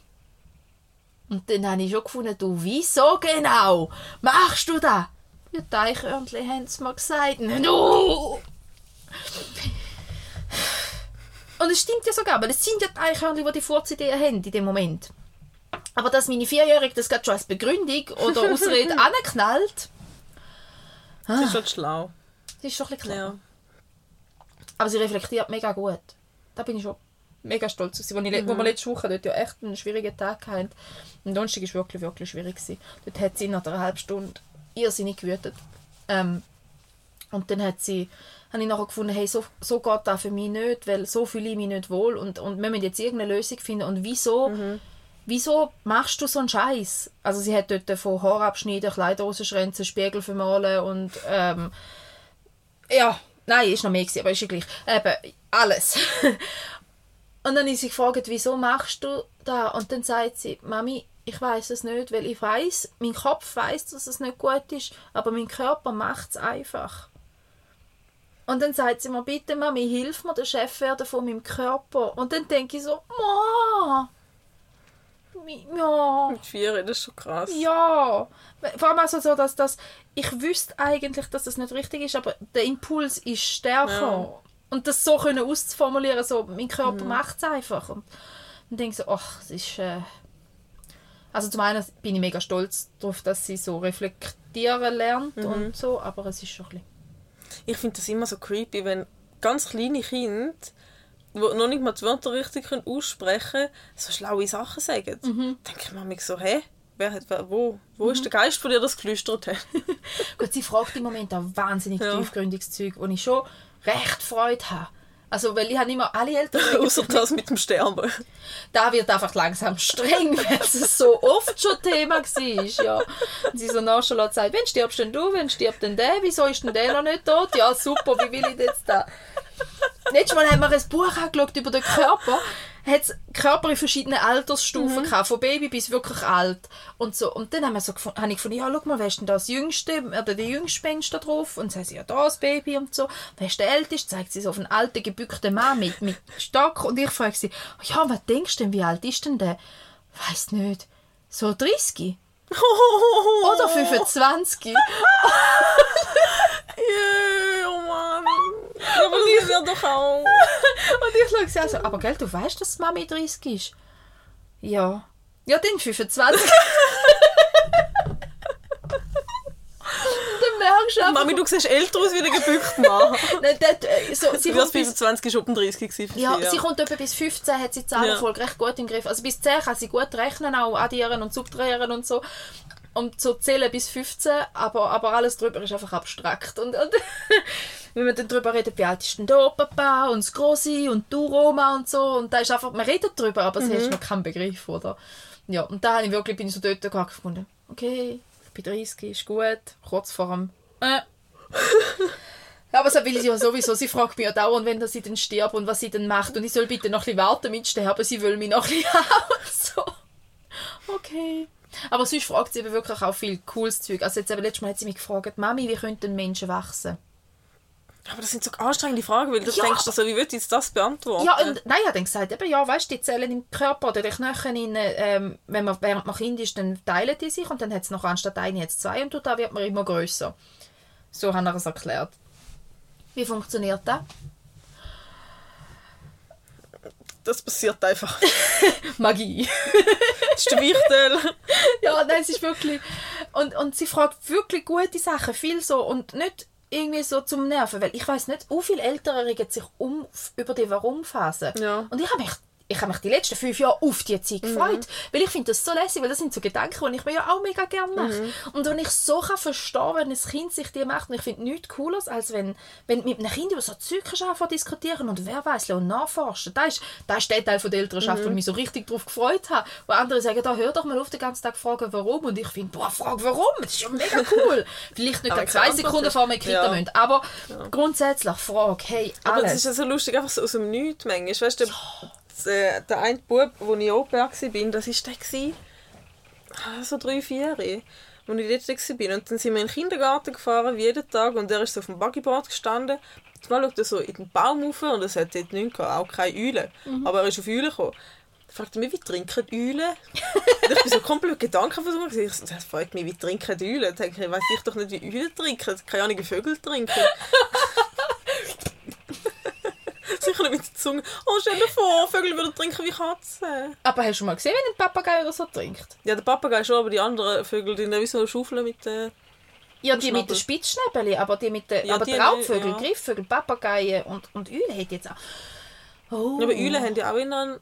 [SPEAKER 1] Und dann habe ich schon gefunden, du, wieso genau machst du das? Die Eichhörnchen haben es mir gesagt. No! Und es stimmt ja sogar, weil es sind ja die Eichhörnchen, die die Furzidee haben in dem Moment. Aber dass meine Vierjährige das gerade schon als Begründung oder Ausrede anknallt,
[SPEAKER 2] Das ist halt schlau.
[SPEAKER 1] das ist schon ein bisschen klar.
[SPEAKER 2] Ja.
[SPEAKER 1] Aber sie reflektiert mega gut. Da bin ich schon mega stolz. auf sie. Wo, ich, le- wo wir letzte Woche dort ja echt einen schwierigen Tag hatten. Am Donnerstag war wirklich, wirklich schwierig. Gewesen. Dort hat sie nach einer halben Stunde irrsinnig gewütet. Ähm, und dann hat sie, habe ich nachher gefunden, hey, so, so geht das für mich nicht, weil so fühle ich mich nicht wohl und, und wir müssen jetzt irgendeine Lösung finden. Und wieso, wieso machst du so einen Scheiß? Also sie hat dort von Haar abschneiden, Kleider rausschränzen, Spiegel vermalen und ähm, ja, nein, ist noch mehr gewesen, aber ist ja gleich. Eben, alles. und dann ist sie gefragt, wieso machst du das? Und dann sagt sie, Mami, ich weiß es nicht, weil ich weiß, mein Kopf weiß, dass es nicht gut ist, aber mein Körper macht es einfach. Und dann sagt sie mir, bitte Mami, hilf mir, der Chef werden von meinem Körper. Und dann denke ich so, Ma, ja,
[SPEAKER 2] Mit vier, das ist schon krass.
[SPEAKER 1] ja, vor allem also so, dass das, ich wüsste eigentlich, dass das nicht richtig ist, aber der Impuls ist stärker.
[SPEAKER 2] Ja.
[SPEAKER 1] Und das so können auszuformulieren, so, mein Körper macht es einfach. Und dann denke ich so, ach, es ist... Äh also zum einen bin ich mega stolz darauf, dass sie so reflektieren lernt und so, aber es ist schon ein bisschen...
[SPEAKER 2] Ich finde das immer so creepy, wenn ganz kleine Kinder, die noch nicht mal die Wörter richtig können aussprechen können, so schlaue Sachen sagen.
[SPEAKER 1] Mhm.
[SPEAKER 2] denke ich mir so, hä? Wer hat, wer, wo, wo ist der Geist von dir, das geflüstert hat?
[SPEAKER 1] Gut, sie fragt im Moment auch wahnsinnig
[SPEAKER 2] Ja.
[SPEAKER 1] tiefgründiges Zeug, wo ich schon recht Freude habe. Also, weil ich habe immer alle Eltern...
[SPEAKER 2] Außer das mit dem Sterben.
[SPEAKER 1] da wird einfach langsam streng, weil es so oft schon Thema war. Ja. Und sie so nonchalant sagt, wenn stirbst denn du, wenn stirbt denn der, wieso ist denn der noch nicht tot? Ja, super, wie will ich jetzt da? Letztes Mal haben wir ein Buch angeschaut über den Körper. Hat es Körper in verschiedenen Altersstufen gehabt, von Baby bis wirklich alt. Und, so. und dann haben wir so habe ich gefunden, ja, schau mal, wer ist denn das Jüngste, oder der jüngste Mensch da drauf? Und dann sagen sie, ja, da das Baby und so. Wer ist der Älteste? Zeigt sie so auf einen alten, gebückten Mann mit, mit Stock. Und ich frage sie, ja, was denkst du denn, wie alt ist denn der? Weiß nicht. So 30? Oder 25?
[SPEAKER 2] Yeah. Ja, aber das ist ja doch auch.
[SPEAKER 1] Und ich schaue sie also, aber gell, du weißt, dass Mami 30 ist? Ja. Ja, dann 25. dann merkst du einfach...
[SPEAKER 2] Mami, du siehst älter aus wie der gebückte Mann.
[SPEAKER 1] Nein, äh, so, sie,
[SPEAKER 2] Du warst
[SPEAKER 1] kommt bis,
[SPEAKER 2] 25, ist oben 30 gewesen
[SPEAKER 1] ja,
[SPEAKER 2] sie.
[SPEAKER 1] sie kommt etwa bis 15, hat sie die Zahlenfolge recht gut im Griff. Also bis 10 kann sie gut rechnen, auch addieren und subtrahieren und so. Und so zählen bis 15, aber, aber alles drüber ist einfach abstrakt. Und, und wenn man dann drüber redet, wie alt ist denn der Papa und das Grossi und du Roma und so, und da ist einfach, man redet drüber, aber es ist noch kein Begriff, oder? Ja, und da habe ich wirklich, bin ich so dort gefunden, okay, ich bin 30, ist gut, kurz vor dem, äh. Aber so will sie ja sowieso. Sie fragt mich ja dauernd, wenn sie dann stirbt und was sie dann macht. Und ich soll bitte noch ein bisschen warten mit sterben. Sie will mich noch ein bisschen haben. So. Okay. Aber sonst fragt sie eben wirklich auch viel cooles Zeug. Also jetzt eben letztes Mal hat sie mich gefragt, Mami, wie könnten Menschen wachsen?
[SPEAKER 2] Aber das sind so anstrengende Fragen, weil du
[SPEAKER 1] Ja.
[SPEAKER 2] denkst, also, wie würde ich jetzt das beantworten?
[SPEAKER 1] Ja, und nein, ich habe dann gesagt, eben, ja, weißt du, die Zellen im Körper oder die Knochen, in, ähm, wenn man, während man Kind ist, dann teilen die sich und dann hat es noch anstatt eine jetzt zwei und da wird man immer größer. So hat er es erklärt. Wie funktioniert das?
[SPEAKER 2] Das passiert einfach.
[SPEAKER 1] Magie.
[SPEAKER 2] Das ist der Wichtel.
[SPEAKER 1] ja, nein, es ist wirklich... Und, und sie fragt wirklich gute Sachen, viel so und nicht irgendwie so zum Nerven, weil ich weiß nicht, wie viele Eltern regen sich um über die Warum-Phase.
[SPEAKER 2] Ja.
[SPEAKER 1] Und ich habe mich ich habe mich die letzten fünf Jahre auf die Zeit gefreut, weil ich finde das so lässig, weil das sind so Gedanken, die ich mir ja auch mega gerne mache. Und wenn ich so kann verstehen, wenn ein Kind sich die macht, und ich finde nichts cooler, als wenn, wenn mit einem Kind über so Zeug anfangen diskutieren und wer weiß und nachforschen. Das ist, das ist der Teil von der Elternschaft, wo ich mich so richtig darauf gefreut habe. Wo andere sagen, da hör doch mal auf den ganzen Tag fragen, warum. Und ich finde, boah, frag warum, das ist ja mega cool. Vielleicht nicht zwei Sekunden vor mir Kita
[SPEAKER 2] Ja.
[SPEAKER 1] müssen, aber grundsätzlich frag, hey,
[SPEAKER 2] Aber es
[SPEAKER 1] alles.
[SPEAKER 2] ist ja so lustig, einfach so aus dem Nichts manchmal. Weißt du, der, der, der eine Bub, wo ich Au pair war, das war der, gewesen, ah, so drei, vier Jahre, als ich dort war. Und dann sind wir in den Kindergarten gefahren, wie jeden Tag, und er ist so auf dem Buggyboard gestanden. Mal schaut er so in den Baum rauf und es hat dort nichts gehabt, auch keine Eulen. Aber er ist auf Eulen gekommen. Er fragte mich, wie trinken Eulen? Ich bin so komplett gedankenversucht. Ich so, das fragt mich, wie trinken Eulen? Da denke ich, weiß ich doch nicht, wie Eulen trinken. Keine Ahnung, wie Vögel trinken. Nicht mit der Zunge. Oh, stell dir vor, Vögel würden trinken wie Katzen.
[SPEAKER 1] Aber hast du schon mal gesehen, wenn ein Papagei oder so trinkt?
[SPEAKER 2] Ja, der Papagei schon, aber die anderen Vögel, die wie so Schaufeln mit äh,
[SPEAKER 1] Ja, die mit den Spitzschnäbeli, aber die mit den
[SPEAKER 2] Ja,
[SPEAKER 1] aber
[SPEAKER 2] die-
[SPEAKER 1] Raubvögel,
[SPEAKER 2] ja.
[SPEAKER 1] Greifvögel, Papageien und, und Eulen hat jetzt auch. Oh.
[SPEAKER 2] Ja, aber Eulen haben ja auch immer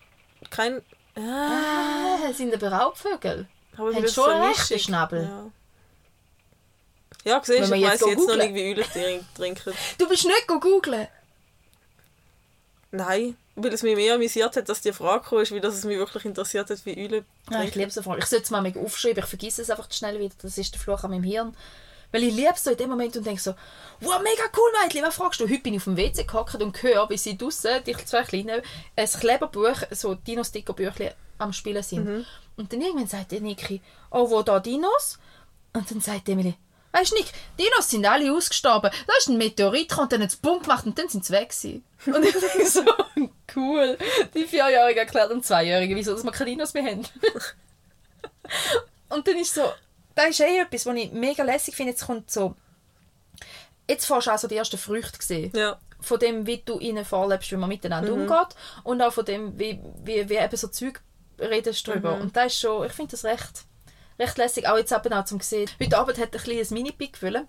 [SPEAKER 2] kein... Ah,
[SPEAKER 1] Ah, sind aber Raubvögel.
[SPEAKER 2] aber
[SPEAKER 1] haben schon einen rechten Schnabel.
[SPEAKER 2] Ja, ja siehst du, ich weiss jetzt noch nicht, wie Eulen trin- trinken.
[SPEAKER 1] Du bist nicht go googlen.
[SPEAKER 2] Nein, weil es mich mehr amüsiert hat, dass die Frage kam, ist, wie das es mich wirklich interessiert hat, wie Eulen
[SPEAKER 1] Ja, ich liebe es einfach. Ich sollte es mal mega aufschreiben, ich vergesse es einfach schnell wieder. Das ist der Fluch an meinem Hirn. Weil ich liebe es so in dem Moment und denke so, wow, mega cool, Mädchen, was fragst du? Heute bin ich auf dem WC gehockt und höre, wie sie draussen, die zwei Kleinen, ein Kleberbuch, so Dino-Sticker-Büchlein am Spielen sind. Und dann irgendwann sagt der Niki, oh, wo da Dinos? Und dann sagt Emily, weißt du nicht, Dinos sind alle ausgestorben. Da ist ein Meteorit gekommen und dann hat es Bumm gemacht und dann sind sie weg gewesen. Und ich denke so, cool. Die Vierjährige erklärt dem Zweijährigen, wieso dass wir keine Dinos mehr haben. und dann ist so, das ist eh etwas, was ich mega lässig finde. Jetzt kommt so, jetzt fährst du auch so die ersten Früchte gesehen.
[SPEAKER 2] Ja.
[SPEAKER 1] Von dem, wie du ihnen vorlebst, wie man miteinander umgeht. Und auch von dem, wie, wie, wie eben so Zeug redest drüber. Und das ist schon, ich finde das recht, recht lässig. Auch jetzt eben auch zum sehen. Heute Abend hat ein kleines Mini-Pick gefüllt.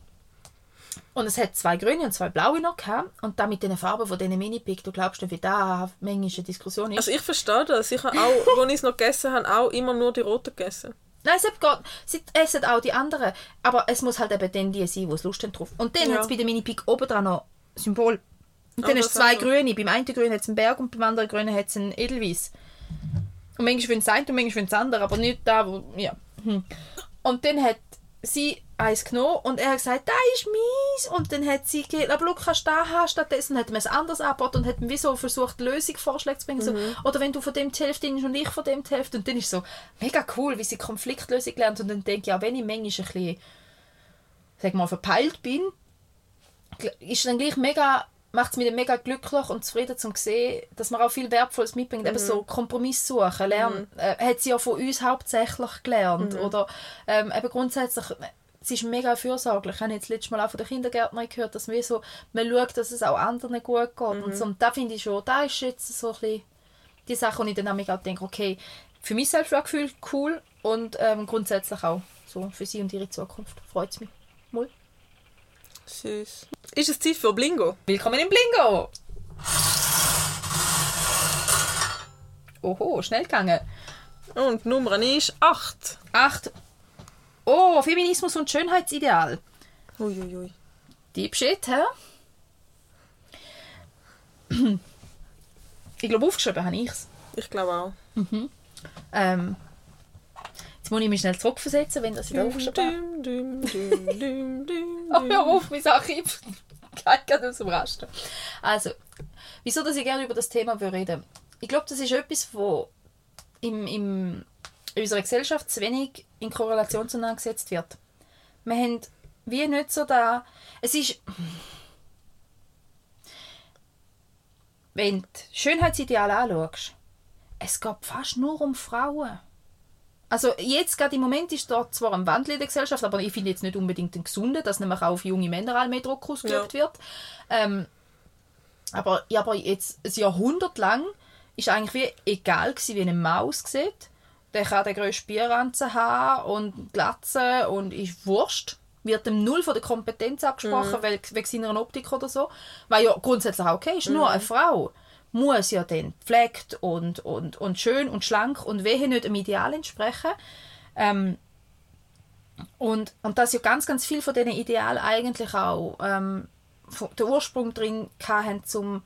[SPEAKER 1] Und es hat zwei grüne und zwei blaue noch gehabt. Und dann mit den Farben von diesen Mini-Pick, du glaubst nicht, wie da manchmal eine Diskussion ist.
[SPEAKER 2] Also ich verstehe das. Ich habe auch, als ich es noch gegessen habe, auch immer nur die roten gegessen.
[SPEAKER 1] Nein, es hat sie essen auch die anderen. Aber es muss halt eben dann die sein, die es Lust haben drauf. Und dann
[SPEAKER 2] Ja.
[SPEAKER 1] hat es bei der Mini-Pick oben dran noch Symbol Und dann hast du zwei. Grüne. Beim einen Grünen hat es einen Berg und beim anderen Grünen hat es einen Edelweiss. Und manchmal will es eine und manchmal will es andere, aber nicht da, wo... Ja. Hm. Und dann hat sie eins genommen und er hat gesagt, das ist meins. Und dann hat sie gesagt, aber schau, kannst du das haben stattdessen. hat man es anders angeboten und hat mir so versucht, Lösungsvorschläge zu bringen. So, oder wenn du von dem die Hälfte nimmst und ich von dem die Hälfte. Und dann ist es so mega cool, wie sie Konfliktlösung lernt. Und dann denke ich, auch wenn ich manchmal ein bisschen, sag mal, verpeilt bin, ist dann gleich mega macht es mich mega glücklich und zufrieden zu sehen, dass man auch viel Wertvolles mitbringt. Eben so Kompromiss suchen, lernen. Äh, hat sie ja von uns hauptsächlich gelernt. Oder ähm, eben grundsätzlich, sie ist mega fürsorglich. Ich habe jetzt letztes Mal auch von der Kindergärtnerin gehört, dass man, so, man schaut, dass es auch anderen gut geht. Und, so. und da finde ich schon, da ist jetzt so ein bisschen die Sache, wo ich dann auch mega denke, okay, für mich Selbstwertgefühl cool und ähm, grundsätzlich auch so für sie und ihre Zukunft. Freut es mich.
[SPEAKER 2] Süß. Ist es Zeit für Blingo?
[SPEAKER 1] Willkommen im Blingo! Oho, schnell gegangen.
[SPEAKER 2] Und Nummer ist 8.
[SPEAKER 1] Acht. Oh, Feminismus und Schönheitsideal.
[SPEAKER 2] Uiuiui.
[SPEAKER 1] Deep Shit, hä? Ich glaube, aufgeschrieben habe ich es.
[SPEAKER 2] Ich glaube auch.
[SPEAKER 1] Ähm, jetzt muss ich mich schnell zurückversetzen, wenn das wieder aufgeschrieben habe.
[SPEAKER 2] Düm, düm, düm, düm, düm,
[SPEAKER 1] Ach, hör auf, mein Archiv geht gerade aus dem Raster. Also, wieso dass ich gerne über das Thema will reden Ich glaube, das ist etwas, wo im, im, in unserer Gesellschaft zu wenig in Korrelation zueinander gesetzt wird. Wir haben wie nicht so da... Es ist... Wenn du Schönheitsideale anschaust, es geht fast nur um Frauen. Also jetzt gerade im Moment ist da zwar ein Wandel in der Gesellschaft, aber ich finde jetzt nicht unbedingt einen gesunden, dass nämlich auch auf junge Männer all mehr Druck ausgeübt wird. Ähm, aber, ja, aber jetzt ein Jahrhundert lang ist eigentlich wie egal gewesen, wie eine Maus aussieht. Der kann den grössten Bierranzen haben und Glatze und ist Wurst. Wird dem null von der Kompetenz angesprochen, weil, wegen seiner Optik oder so. Was ja grundsätzlich auch okay ist. Nur eine Frau muss ja dann gepflegt und, und, und schön und schlank und wehe nicht dem Ideal entsprechen. Ähm, und, und dass ja ganz, ganz viel von diesen Idealen eigentlich auch ähm, den Ursprung drin hatten, um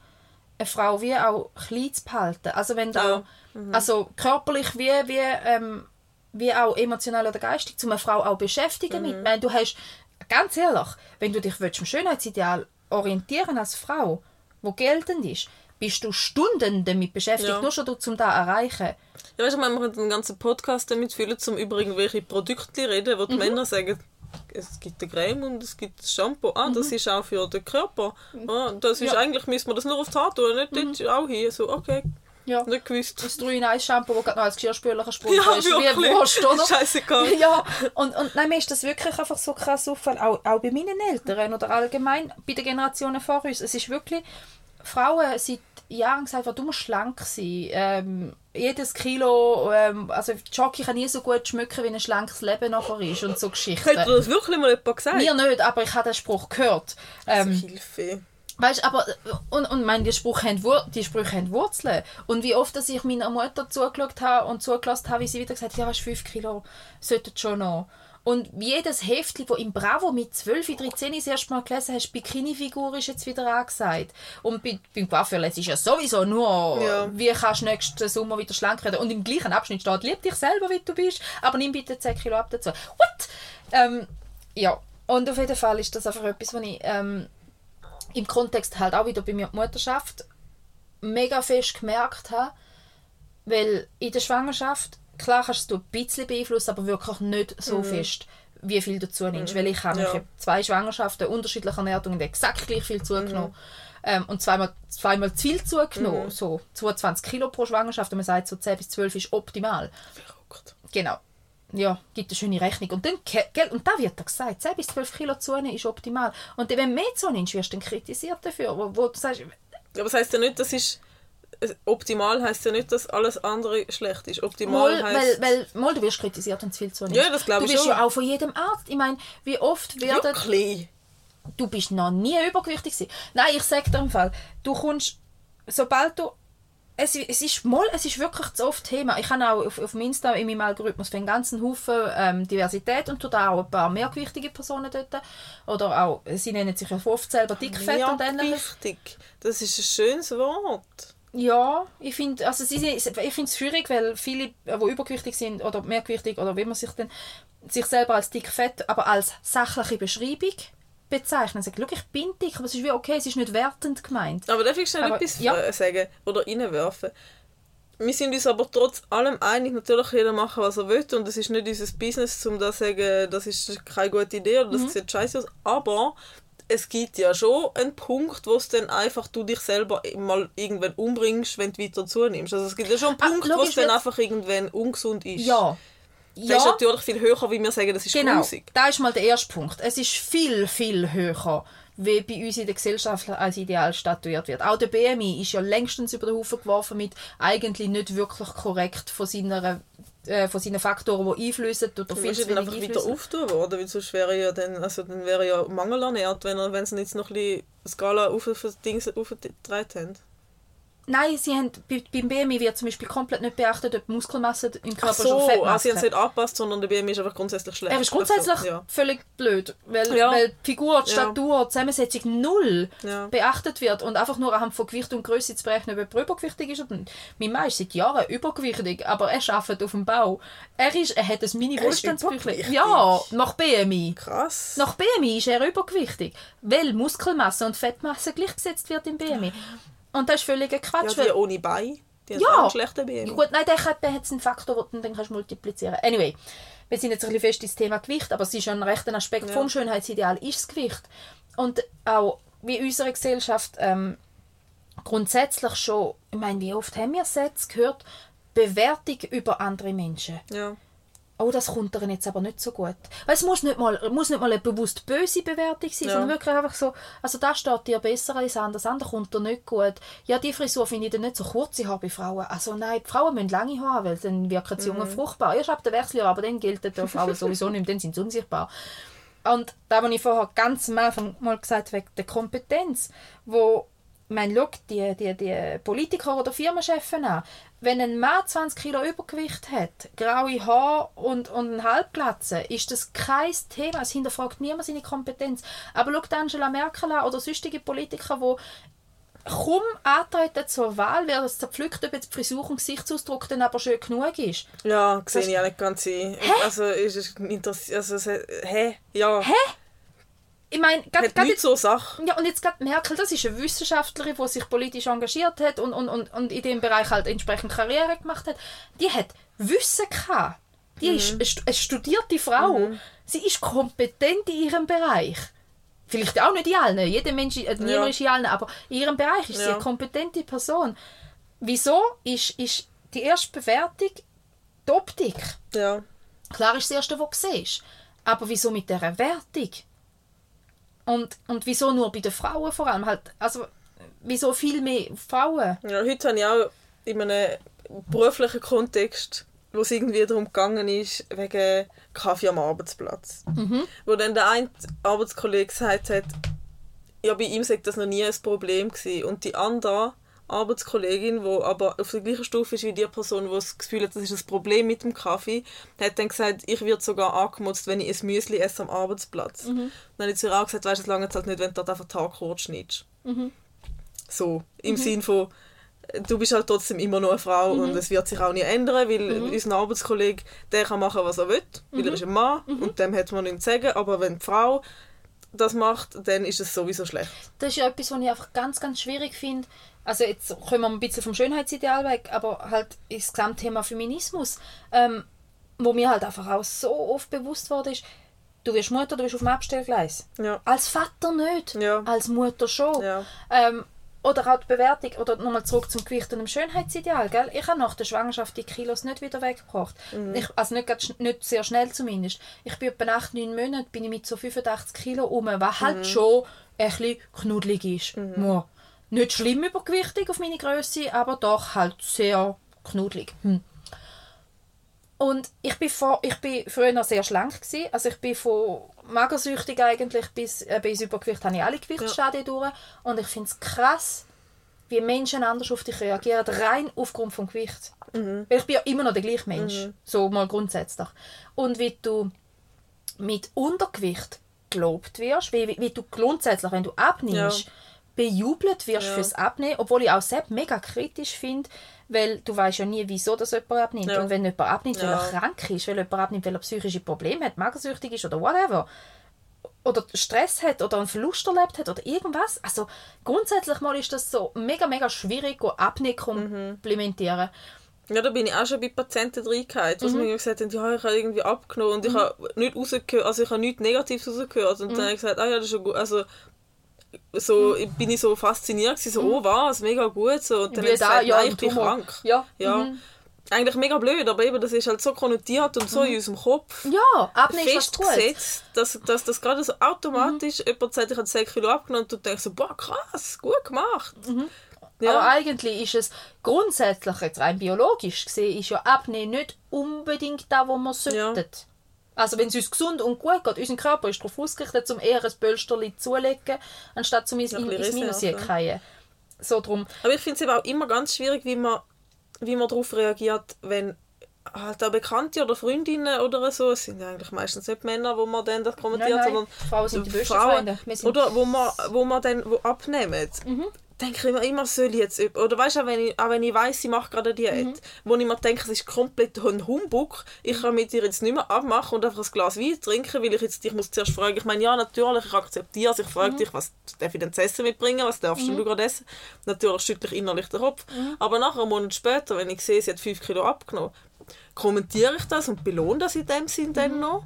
[SPEAKER 1] eine Frau wie auch klein zu behalten. Also wenn da,
[SPEAKER 2] Ja.
[SPEAKER 1] also körperlich wie, wie, ähm, wie auch emotional oder geistig, um eine Frau auch beschäftigen mit. Weil du hast, ganz ehrlich, wenn du dich willst, am Schönheitsideal orientieren als Frau, wo geltend ist, bist du Stunden damit beschäftigt,
[SPEAKER 2] Ja.
[SPEAKER 1] nur schon um das erreichen.
[SPEAKER 2] Ja, weißt du, wir können einen ganzen Podcast damit füllen, um über irgendwelche Produkte reden,
[SPEAKER 1] Mhm.
[SPEAKER 2] wo die Männer sagen, es gibt eine Creme und es gibt das Shampoo. Ah, das ist auch für den Körper. Ah, das ist
[SPEAKER 1] Mhm. Ja. Mhm.
[SPEAKER 2] eigentlich, müssen wir das nur auf die Haare tun, nicht dort auch hier. So, okay,
[SPEAKER 1] Ja.
[SPEAKER 2] nicht gewusst.
[SPEAKER 1] Das 3 in 1 Shampoo, das gerade noch als Geschirrspüler gesprungen
[SPEAKER 2] Ja,
[SPEAKER 1] ist, wie. Wurst, oder?
[SPEAKER 2] Scheißegal.
[SPEAKER 1] Ja, und, und nein, mir ist das wirklich einfach so krass aufgefallen, auch, auch bei meinen Eltern oder allgemein bei den Generationen vor uns. Es ist wirklich, Frauen seit Jahren gesagt, du musst schlank sein. Ähm, jedes Kilo, ähm, also Jockey kann nie so gut schmücken, wie ein schlankes Leben nachher ist und so Geschichten.
[SPEAKER 2] Hat dir das wirklich mal jemand gesagt?
[SPEAKER 1] Mir nicht, aber ich habe den Spruch gehört. Ähm,
[SPEAKER 2] Hilfe.
[SPEAKER 1] Weißt, aber und, und mein, die, Spruch haben Wur die Sprüche haben Wurzeln. Und wie oft dass ich meiner Mutter zugeschaut habe und zugelassen habe, wie sie wieder gesagt hat, ja, hast 5 Kilo, sollten schon noch. Und wie jedes Heftchen, das im Bravo mit 12, 13 das erste Mal gelesen hast, Bikini-Figur ist jetzt wieder angesagt. Und bei, beim Coiffeur ist ja sowieso nur,
[SPEAKER 2] Ja.
[SPEAKER 1] wie kannst du nächsten Sommer wieder schlank werden. Und im gleichen Abschnitt steht, lieb dich selber, wie du bist, aber nimm bitte 10 Kilo ab dazu. What? Ähm, ja, und auf jeden Fall ist das einfach etwas, was ich ähm, im Kontext halt auch wieder bei mir die Mutterschaft mega fest gemerkt habe, weil in der Schwangerschaft, klar kannst du ein bisschen beeinflussen, aber wirklich nicht so fest, wie viel du zunimmst. Weil ich habe
[SPEAKER 2] Ja.
[SPEAKER 1] ich habe zwei Schwangerschaften unterschiedlicher Ernährung exakt gleich viel zugenommen. Ähm, und zweimal, zweimal zu viel zugenommen, so 22 Kilo pro Schwangerschaft und man sagt so 10 bis 12 ist optimal.
[SPEAKER 2] Verrückt.
[SPEAKER 1] Genau. Ja, gibt eine schöne Rechnung. Und dann, gell, und da wird da gesagt, 10 bis 12 Kilo zunehmen ist optimal. Und dann, wenn du mehr zunimmst, wirst du dann kritisiert dafür. Wo, wo du sagst,
[SPEAKER 2] Aber das heisst ja nicht, das ist. Optimal heisst ja nicht, dass alles andere schlecht ist. Optimal
[SPEAKER 1] mal, weil,
[SPEAKER 2] heisst.
[SPEAKER 1] weil, mal, du wirst kritisiert, wenn du zu viel zunimmst.
[SPEAKER 2] Ja, das glaube ich
[SPEAKER 1] Du bist
[SPEAKER 2] schon.
[SPEAKER 1] ja auch von jedem Arzt. Ich meine, wie oft werden...
[SPEAKER 2] Wirklich.
[SPEAKER 1] Du bist noch nie übergewichtig gewesen. Nein, ich sage dir im Fall, du kommst, sobald du es, es, ist mal, es ist wirklich zu oft Thema. Ich habe auch auf, auf dem Insta in meinem Algorithmus für einen ganzen Haufen ähm, Diversität und tut auch ein paar mehrgewichtige Personen dort. Oder auch, sie nennen sich ja oft selber dickfett und ähnliches.
[SPEAKER 2] Mehrgewichtig. Das ist ein schönes Wort.
[SPEAKER 1] Ja, ich finde also sie, ich finde es schwierig, weil viele, die übergewichtig sind oder mehrgewichtig oder wie man sich denn sich selber als dickfett, aber als sachliche Beschreibung bezeichnen. Sagen, ich bin dick, aber es ist wie okay, es ist nicht wertend gemeint.
[SPEAKER 2] Aber darf ich schnell
[SPEAKER 1] Aber,
[SPEAKER 2] etwas
[SPEAKER 1] ja.
[SPEAKER 2] äh, sagen oder reinwerfen? Wir sind uns aber trotz allem einig, natürlich jeder machen, was er will und es ist nicht unser Business, um da zu sagen, das ist keine gute Idee oder
[SPEAKER 1] Mhm.
[SPEAKER 2] das sieht scheiße aus, aber es gibt ja schon einen Punkt, wo es dann einfach du dich selber mal irgendwann umbringst, wenn du weiter zunimmst. Also es gibt ja schon einen
[SPEAKER 1] Ah,
[SPEAKER 2] Punkt, wo es dann einfach irgendwann ungesund ist.
[SPEAKER 1] Ja.
[SPEAKER 2] Der ist natürlich viel höher, wie wir sagen, das ist
[SPEAKER 1] Genau,
[SPEAKER 2] grusig.
[SPEAKER 1] da ist mal der erste Punkt. Es ist viel, viel höher, wie bei uns in der Gesellschaft als Ideal statuiert wird. Auch der BMI ist ja längstens über den Haufen geworfen mit eigentlich nicht wirklich korrekt von, seiner, äh, von seinen Faktoren, die einflüssen oder viel zu wenig
[SPEAKER 2] einfach wieder
[SPEAKER 1] einflüssen.
[SPEAKER 2] auftun worden, weil sonst wäre ja dann, also dann wäre ja mangelernährt, wenn er, wenn sie jetzt noch ein bisschen Skala auf für Dings aufgetragen haben.
[SPEAKER 1] Nein, sie haben, bei, beim BMI wird zum Beispiel komplett nicht beachtet, ob Muskelmasse im Körper
[SPEAKER 2] Ach
[SPEAKER 1] schon
[SPEAKER 2] so, also
[SPEAKER 1] Fettmasse
[SPEAKER 2] sie haben es nicht angepasst, sondern der BMI ist einfach grundsätzlich schlecht.
[SPEAKER 1] Er ist grundsätzlich
[SPEAKER 2] Also, ja.
[SPEAKER 1] völlig blöd, weil,
[SPEAKER 2] Ja.
[SPEAKER 1] weil die Figur,
[SPEAKER 2] Ja.
[SPEAKER 1] Statur, die Zusammensetzung null beachtet wird und einfach nur anhand von Gewicht und Größe zu berechnen, ob jemand übergewichtig ist oder nicht. Mein Mann ist seit Jahren übergewichtig, aber er arbeitet auf dem Bau. Er, ist, er hat ein Mini-Wohlstandsbüchlein. Ja, nach BMI.
[SPEAKER 2] Krass.
[SPEAKER 1] Nach BMI ist er übergewichtig, weil Muskelmasse und Fettmasse gleichgesetzt wird im BMI. Und das ist völliger
[SPEAKER 2] ja,
[SPEAKER 1] Quatsch.
[SPEAKER 2] die
[SPEAKER 1] weil-
[SPEAKER 2] ohne Bein, die haben
[SPEAKER 1] Ja.
[SPEAKER 2] schlechten BMI.
[SPEAKER 1] Gut, nein, der hat, der hat einen Faktor, den du dann kannst multiplizieren Anyway, wir sind jetzt ein bisschen fest ins Thema Gewicht, aber es ist ja ein rechter Aspekt
[SPEAKER 2] Ja.
[SPEAKER 1] vom Schönheitsideal, ist das Gewicht. Und auch wie unsere Gesellschaft ähm, grundsätzlich schon, ich meine, wie oft haben wir Sätze gehört, Bewertung über andere Menschen.
[SPEAKER 2] Ja.
[SPEAKER 1] Oh, das kommt ihnen jetzt aber nicht so gut. Weil es muss nicht mal, muss nicht mal eine bewusst böse Bewertung sein,
[SPEAKER 2] Ja.
[SPEAKER 1] sondern wirklich einfach so, also das steht dir besser als anders, das andere kommt dir nicht gut. Ja, die Frisur finde ich dann nicht so kurze Haare bei Frauen. Also nein, die Frauen müssen lange Haare haben, weil dann wirken sie jung und fruchtbar. Erst ab der Wechseljahr, aber dann gilt das Frauen sowieso nicht, dann sind sie unsichtbar. Und da, was ich vorher ganz am Anfang mal gesagt habe, wegen der Kompetenz, wo meine, schau die, die, die Politiker oder Firmenchefs an. Wenn ein Mann 20 Kilo Übergewicht hat, graue Haare und, und eine Halbglatze, ist das kein Thema. Es hinterfragt niemand seine Kompetenz. Aber schau Angela Merkel an oder sonstige Politiker, die kaum antreten zur Wahl, wird es zerpflückt, ob jetzt die Frisur und Gesichtsausdruck dann aber schön genug ist.
[SPEAKER 2] Ja, sehe ich auch nicht ganz ein. Also ist es interessiert, also hä? Ja. Hä?
[SPEAKER 1] Ich meine, gerade
[SPEAKER 2] Hat
[SPEAKER 1] gerade
[SPEAKER 2] nichts so Sache.
[SPEAKER 1] Ja, und jetzt gerade Merkel, das ist eine Wissenschaftlerin, die sich politisch engagiert hat und, und, und, und in dem Bereich halt entsprechend Karriere gemacht hat. Die hat Wissen gehabt. Die ist eine stu- eine studierte Frau. Sie ist kompetent in ihrem Bereich. Vielleicht auch nicht in allen. Jeder Mensch, äh, niemand
[SPEAKER 2] Ja.
[SPEAKER 1] ist in allen, aber in ihrem Bereich ist sie
[SPEAKER 2] Ja.
[SPEAKER 1] eine kompetente Person. Wieso ist, ist die erste Bewertung die Optik?
[SPEAKER 2] Ja.
[SPEAKER 1] Klar ist das Erste, was du siehst. Aber wieso mit dieser Wertung? Und, und wieso nur bei den Frauen vor allem? Halt, also, wieso viel mehr Frauen?
[SPEAKER 2] ja. Heute habe ich auch in einem beruflichen Kontext, wo es irgendwie darum gegangen ist, wegen Kaffee am Arbeitsplatz. Wo dann der eine Arbeitskollege gesagt hat, ja, bei ihm sei das noch nie ein Problem gewesen. Und die andere Arbeitskollegin, die aber auf der gleichen Stufe ist wie die Person, die das Gefühl hat, das ist ein Problem mit dem Kaffee, hat dann gesagt, ich werde sogar angemutzt, wenn ich ein Müsli esse am Arbeitsplatz. Dann hat sie ihr auch gesagt, weißt du, es lange halt nicht, wenn du dort einfach den Tag kurz schneidest. So, im Sinn von, du bist halt trotzdem immer noch eine Frau und es wird sich auch nicht ändern, weil unser Arbeitskollege, der kann machen, was er will, weil er ist ein Mann und dem hat man nichts zu sagen, aber wenn die Frau das macht, dann ist es sowieso schlecht.
[SPEAKER 1] Das ist ja etwas, was ich einfach ganz, ganz schwierig finde. Also jetzt kommen wir ein bisschen vom Schönheitsideal weg, aber halt das Gesamtthema Feminismus, ähm, wo mir halt einfach auch so oft bewusst wurde, ist, du wirst Mutter, du bist auf dem Abstellgleis.
[SPEAKER 2] Ja.
[SPEAKER 1] Als Vater nicht,
[SPEAKER 2] Ja.
[SPEAKER 1] als Mutter schon.
[SPEAKER 2] Ja.
[SPEAKER 1] Ähm, oder auch die Bewertung, oder nochmal zurück zum Gewicht und dem Schönheitsideal. Gell? Ich habe nach der Schwangerschaft die Kilos nicht wieder weggebracht. Ich, also nicht, nicht sehr schnell zumindest. Ich bin etwa 8, 9 Monate bin ich mit so 85 Kilo um, was halt schon ein bisschen knuddelig ist. Ja. Nicht schlimm übergewichtig auf meine Größe, aber doch halt sehr knuddelig. Hm. Und ich bin, vor, ich bin früher noch sehr schlank gewesen. Also ich bin von magersüchtig eigentlich bis, äh, bis Übergewicht habe ich alle Gewichtsstadien durch. Und ich finde es krass, wie Menschen anders auf dich reagieren, rein aufgrund vom Gewicht.
[SPEAKER 2] Mhm.
[SPEAKER 1] Weil ich bin ja immer noch der gleiche Mensch, so mal grundsätzlich. Und wie du mit Untergewicht gelobt wirst, wie, wie, wie du grundsätzlich, wenn du abnimmst,
[SPEAKER 2] Ja.
[SPEAKER 1] Bejubelt wirst
[SPEAKER 2] Ja.
[SPEAKER 1] fürs Abnehmen, obwohl ich auch selbst mega kritisch finde, weil du weißt ja nie, wieso das jemand abnimmt.
[SPEAKER 2] Ja.
[SPEAKER 1] Und wenn jemand abnimmt, weil
[SPEAKER 2] Ja.
[SPEAKER 1] er krank ist, weil jemand abnimmt, weil er psychische Probleme hat, magersüchtig ist oder whatever, oder Stress hat oder einen Verlust erlebt hat oder irgendwas. Also grundsätzlich mal ist das so mega, mega schwierig, Abnehmen komplementieren.
[SPEAKER 2] Ja, da bin ich auch schon bei Patienten reingehauen, wo sie mir gesagt haben, ja, ich habe irgendwie abgenommen und ich habe nicht rausgehört, also ich habe nichts Negatives rausgehört. Und dann habe ich gesagt, ah ja, das ist schon gut. Also, so bin ich so fasziniert gewesen, so, oh was, mega gut. So. Und dann habe ich gesagt,
[SPEAKER 1] ja,
[SPEAKER 2] ich bin
[SPEAKER 1] Tumor.
[SPEAKER 2] krank.
[SPEAKER 1] Ja.
[SPEAKER 2] Ja.
[SPEAKER 1] Mhm.
[SPEAKER 2] Eigentlich mega blöd, aber eben, das ist halt so konnotiert und so in unserem Kopf
[SPEAKER 1] Ja,
[SPEAKER 2] festgesetzt, dass, dass das gerade so automatisch jemand sagt, ich habe 10 Kilo abgenommen und du denkst so, boah, krass, gut gemacht. Ja.
[SPEAKER 1] Aber eigentlich ist es grundsätzlich, jetzt rein biologisch gesehen, ist ja Abnehmen nicht unbedingt da, wo man sollte. Also wenn es uns gesund und gut geht, unser Körper ist darauf ausgerichtet, um eher ein Pölsterli zuzulegen, anstatt zum ins, in, ins Minus zu fallen. So drum.
[SPEAKER 2] Aber ich finde es eben auch immer ganz schwierig, wie man, wie man darauf reagiert, wenn halt auch Bekannte oder Freundinnen oder so, es sind ja eigentlich meistens nicht Männer, wo man dann das kommentiert,
[SPEAKER 1] Nein, nein,
[SPEAKER 2] sondern
[SPEAKER 1] Frauen sind die
[SPEAKER 2] Frauen,
[SPEAKER 1] Freunde. Sind-
[SPEAKER 2] oder wo man, wo man dann wo abnehmen.
[SPEAKER 1] Mhm.
[SPEAKER 2] Denke ich mir immer, soll ich jetzt, üb- oder weißt du, auch wenn ich, auch wenn ich weiss, sie macht gerade eine Diät,
[SPEAKER 1] Mhm.
[SPEAKER 2] wo ich mir denke, es ist komplett ein Humbug, ich kann mit dir jetzt nicht mehr abmachen und einfach ein Glas Wein trinken, weil ich jetzt dich muss zuerst fragen, ich meine, ja, natürlich, ich akzeptiere es, ich
[SPEAKER 1] Mhm.
[SPEAKER 2] frage dich, was darf ich denn zu essen mitbringen, was darfst denn du gerade essen? Natürlich schüttle ich innerlich den Kopf.
[SPEAKER 1] Mhm.
[SPEAKER 2] Aber nachher, einen Monat später, wenn ich sehe, sie hat 5 Kilo abgenommen, kommentiere ich das und belohne das in dem Sinn
[SPEAKER 1] Mhm.
[SPEAKER 2] dann noch.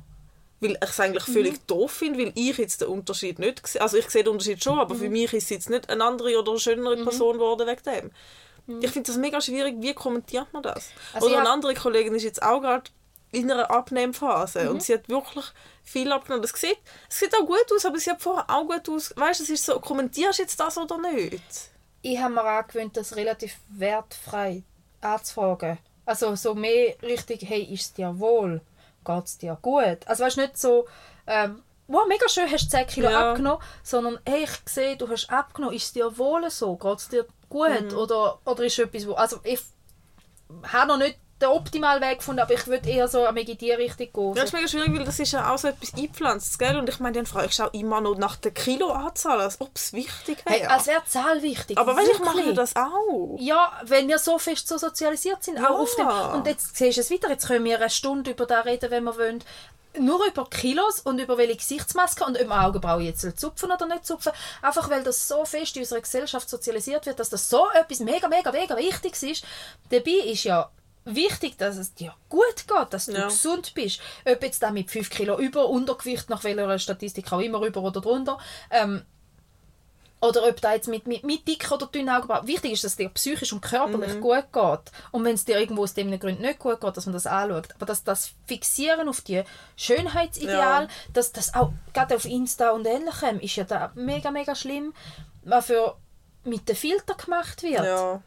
[SPEAKER 2] Weil ich es eigentlich völlig doof finde, weil ich jetzt den Unterschied nicht sehe. Also ich sehe den Unterschied schon, aber
[SPEAKER 1] Mhm.
[SPEAKER 2] für mich ist es jetzt nicht eine andere oder eine schönere Person geworden wegen dem. Ich finde das mega schwierig, wie kommentiert man das?
[SPEAKER 1] Mhm. Also
[SPEAKER 2] oder eine andere Kollegin ist jetzt auch gerade in einer Abnehmphase
[SPEAKER 1] Mhm.
[SPEAKER 2] und sie hat wirklich viel abgenommen. Das sieht, es sieht auch gut aus, aber sie hat vorher auch gut aus. Weißt du, es ist so, kommentierst du jetzt das oder nicht?
[SPEAKER 1] ich habe mir angewöhnt, das relativ wertfrei anzufragen. Also so mehr richtig, hey, ist es dir wohl? Geht es dir gut? Also weißt du, nicht so, ähm, wow, mega schön, hast du 10 Kilo
[SPEAKER 2] Ja.
[SPEAKER 1] abgenommen, sondern hey, ich sehe, du hast abgenommen, ist es dir wohl so? Geht es dir gut?
[SPEAKER 2] Mhm.
[SPEAKER 1] Oder, oder ist etwas, wo, also ich habe noch nicht den optimalen Weg gefunden, aber ich würde eher so in die Richtung gehen.
[SPEAKER 2] Ja, das ist mega schwierig, weil das ist ja auch so etwas eingepflanzt, gell? Und ich meine, dann frage ich auch immer noch nach der Kiloanzahl, als ob es wichtig wäre.
[SPEAKER 1] hey, als wäre die Zahl wichtig.
[SPEAKER 2] aber weißt ich mache das auch.
[SPEAKER 1] Ja, wenn wir so fest so sozialisiert sind,
[SPEAKER 2] Ja.
[SPEAKER 1] auch auf dem, und jetzt siehst du es wieder, jetzt können wir eine Stunde über da reden, wenn wir wollen, nur über Kilos und über welche Gesichtsmaske und ob man Augenbrauen jetzt zupfen oder nicht zupfen, einfach weil das so fest in unserer Gesellschaft sozialisiert wird, dass das so etwas mega, mega, mega Wichtiges ist. Dabei ist ja wichtig, dass es dir gut geht, dass du
[SPEAKER 2] Ja.
[SPEAKER 1] gesund bist. Ob jetzt da mit 5 Kilo über, Untergewicht, nach welcher Statistik auch immer, über oder drunter, ähm, oder ob da jetzt mit, mit, mit dick oder dünn Augenbrauen. Wichtig ist, dass es dir psychisch und körperlich gut geht. Und wenn es dir irgendwo aus dem Grund nicht gut geht, dass man das anschaut. Aber dass das Fixieren auf die Schönheitsideal,
[SPEAKER 2] Ja.
[SPEAKER 1] dass das auch gerade auf Insta und Ähnlichem ist ja da mega, mega schlimm, was für mit den Filtern gemacht wird.
[SPEAKER 2] Ja.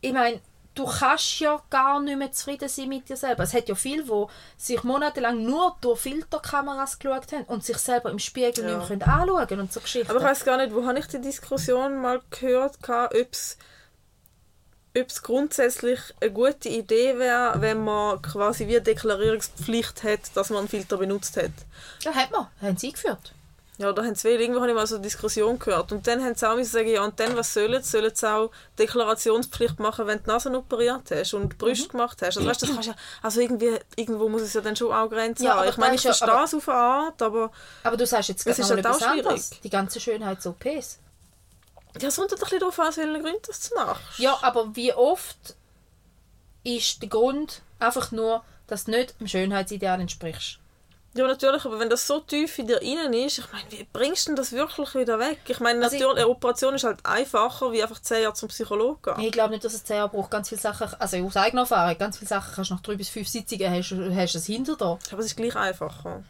[SPEAKER 1] Ich meine, du kannst ja gar nicht mehr zufrieden sein mit dir selber. Es hat ja viele, die sich monatelang nur durch Filterkameras geschaut haben und sich selber im Spiegel
[SPEAKER 2] Ja.
[SPEAKER 1] nicht mehr anschauen können und so Geschichten.
[SPEAKER 2] Aber ich weiß gar nicht, wo habe ich die Diskussion mal gehört, ob es ob es grundsätzlich eine gute Idee wäre, wenn man quasi wie eine Deklarierungspflicht hat, dass man einen Filter benutzt hat.
[SPEAKER 1] Ja, hat man. Haben sie eingeführt.
[SPEAKER 2] Ja, da haben sie will. Irgendwo habe ich mal so eine Diskussion gehört. Und dann haben sie auch sagen, ja, und dann, was sollen sie? Sollen sie auch Deklarationspflicht machen, wenn du die Nase operiert hast und die Brüste gemacht hast? Also, weißt, das kannst ja, also irgendwie, irgendwo muss es ja dann schon auch Grenzen
[SPEAKER 1] Ja,
[SPEAKER 2] haben. Ich meine, ich
[SPEAKER 1] ja-
[SPEAKER 2] verstehe
[SPEAKER 1] aber-
[SPEAKER 2] es auf eine Art, aber
[SPEAKER 1] Aber du sagst jetzt gerade noch
[SPEAKER 2] halt auch schwierig.
[SPEAKER 1] anderes. Die ganze Schönheits-OPs.
[SPEAKER 2] ja, es kommt halt ein bisschen darauf an, aus welchen Gründen du machst.
[SPEAKER 1] Ja, aber wie oft ist der Grund einfach nur, dass du nicht dem Schönheitsideal entsprichst?
[SPEAKER 2] Ja, natürlich, aber wenn das so tief in dir innen ist, ich meine, wie bringst du denn das wirklich wieder weg? Ich meine,
[SPEAKER 1] Also ich-
[SPEAKER 2] natürlich, eine Operation ist halt einfacher, wie einfach zehn Jahre zum Psychologen gehen.
[SPEAKER 1] Ich glaube nicht, dass es 10 Jahre braucht. Ganz viele Sachen, also aus eigener Erfahrung, ganz viele Sachen kannst du nach drei bis fünf Sitzungen hast, hast du es hinter da.
[SPEAKER 2] Aber es ist gleich einfacher.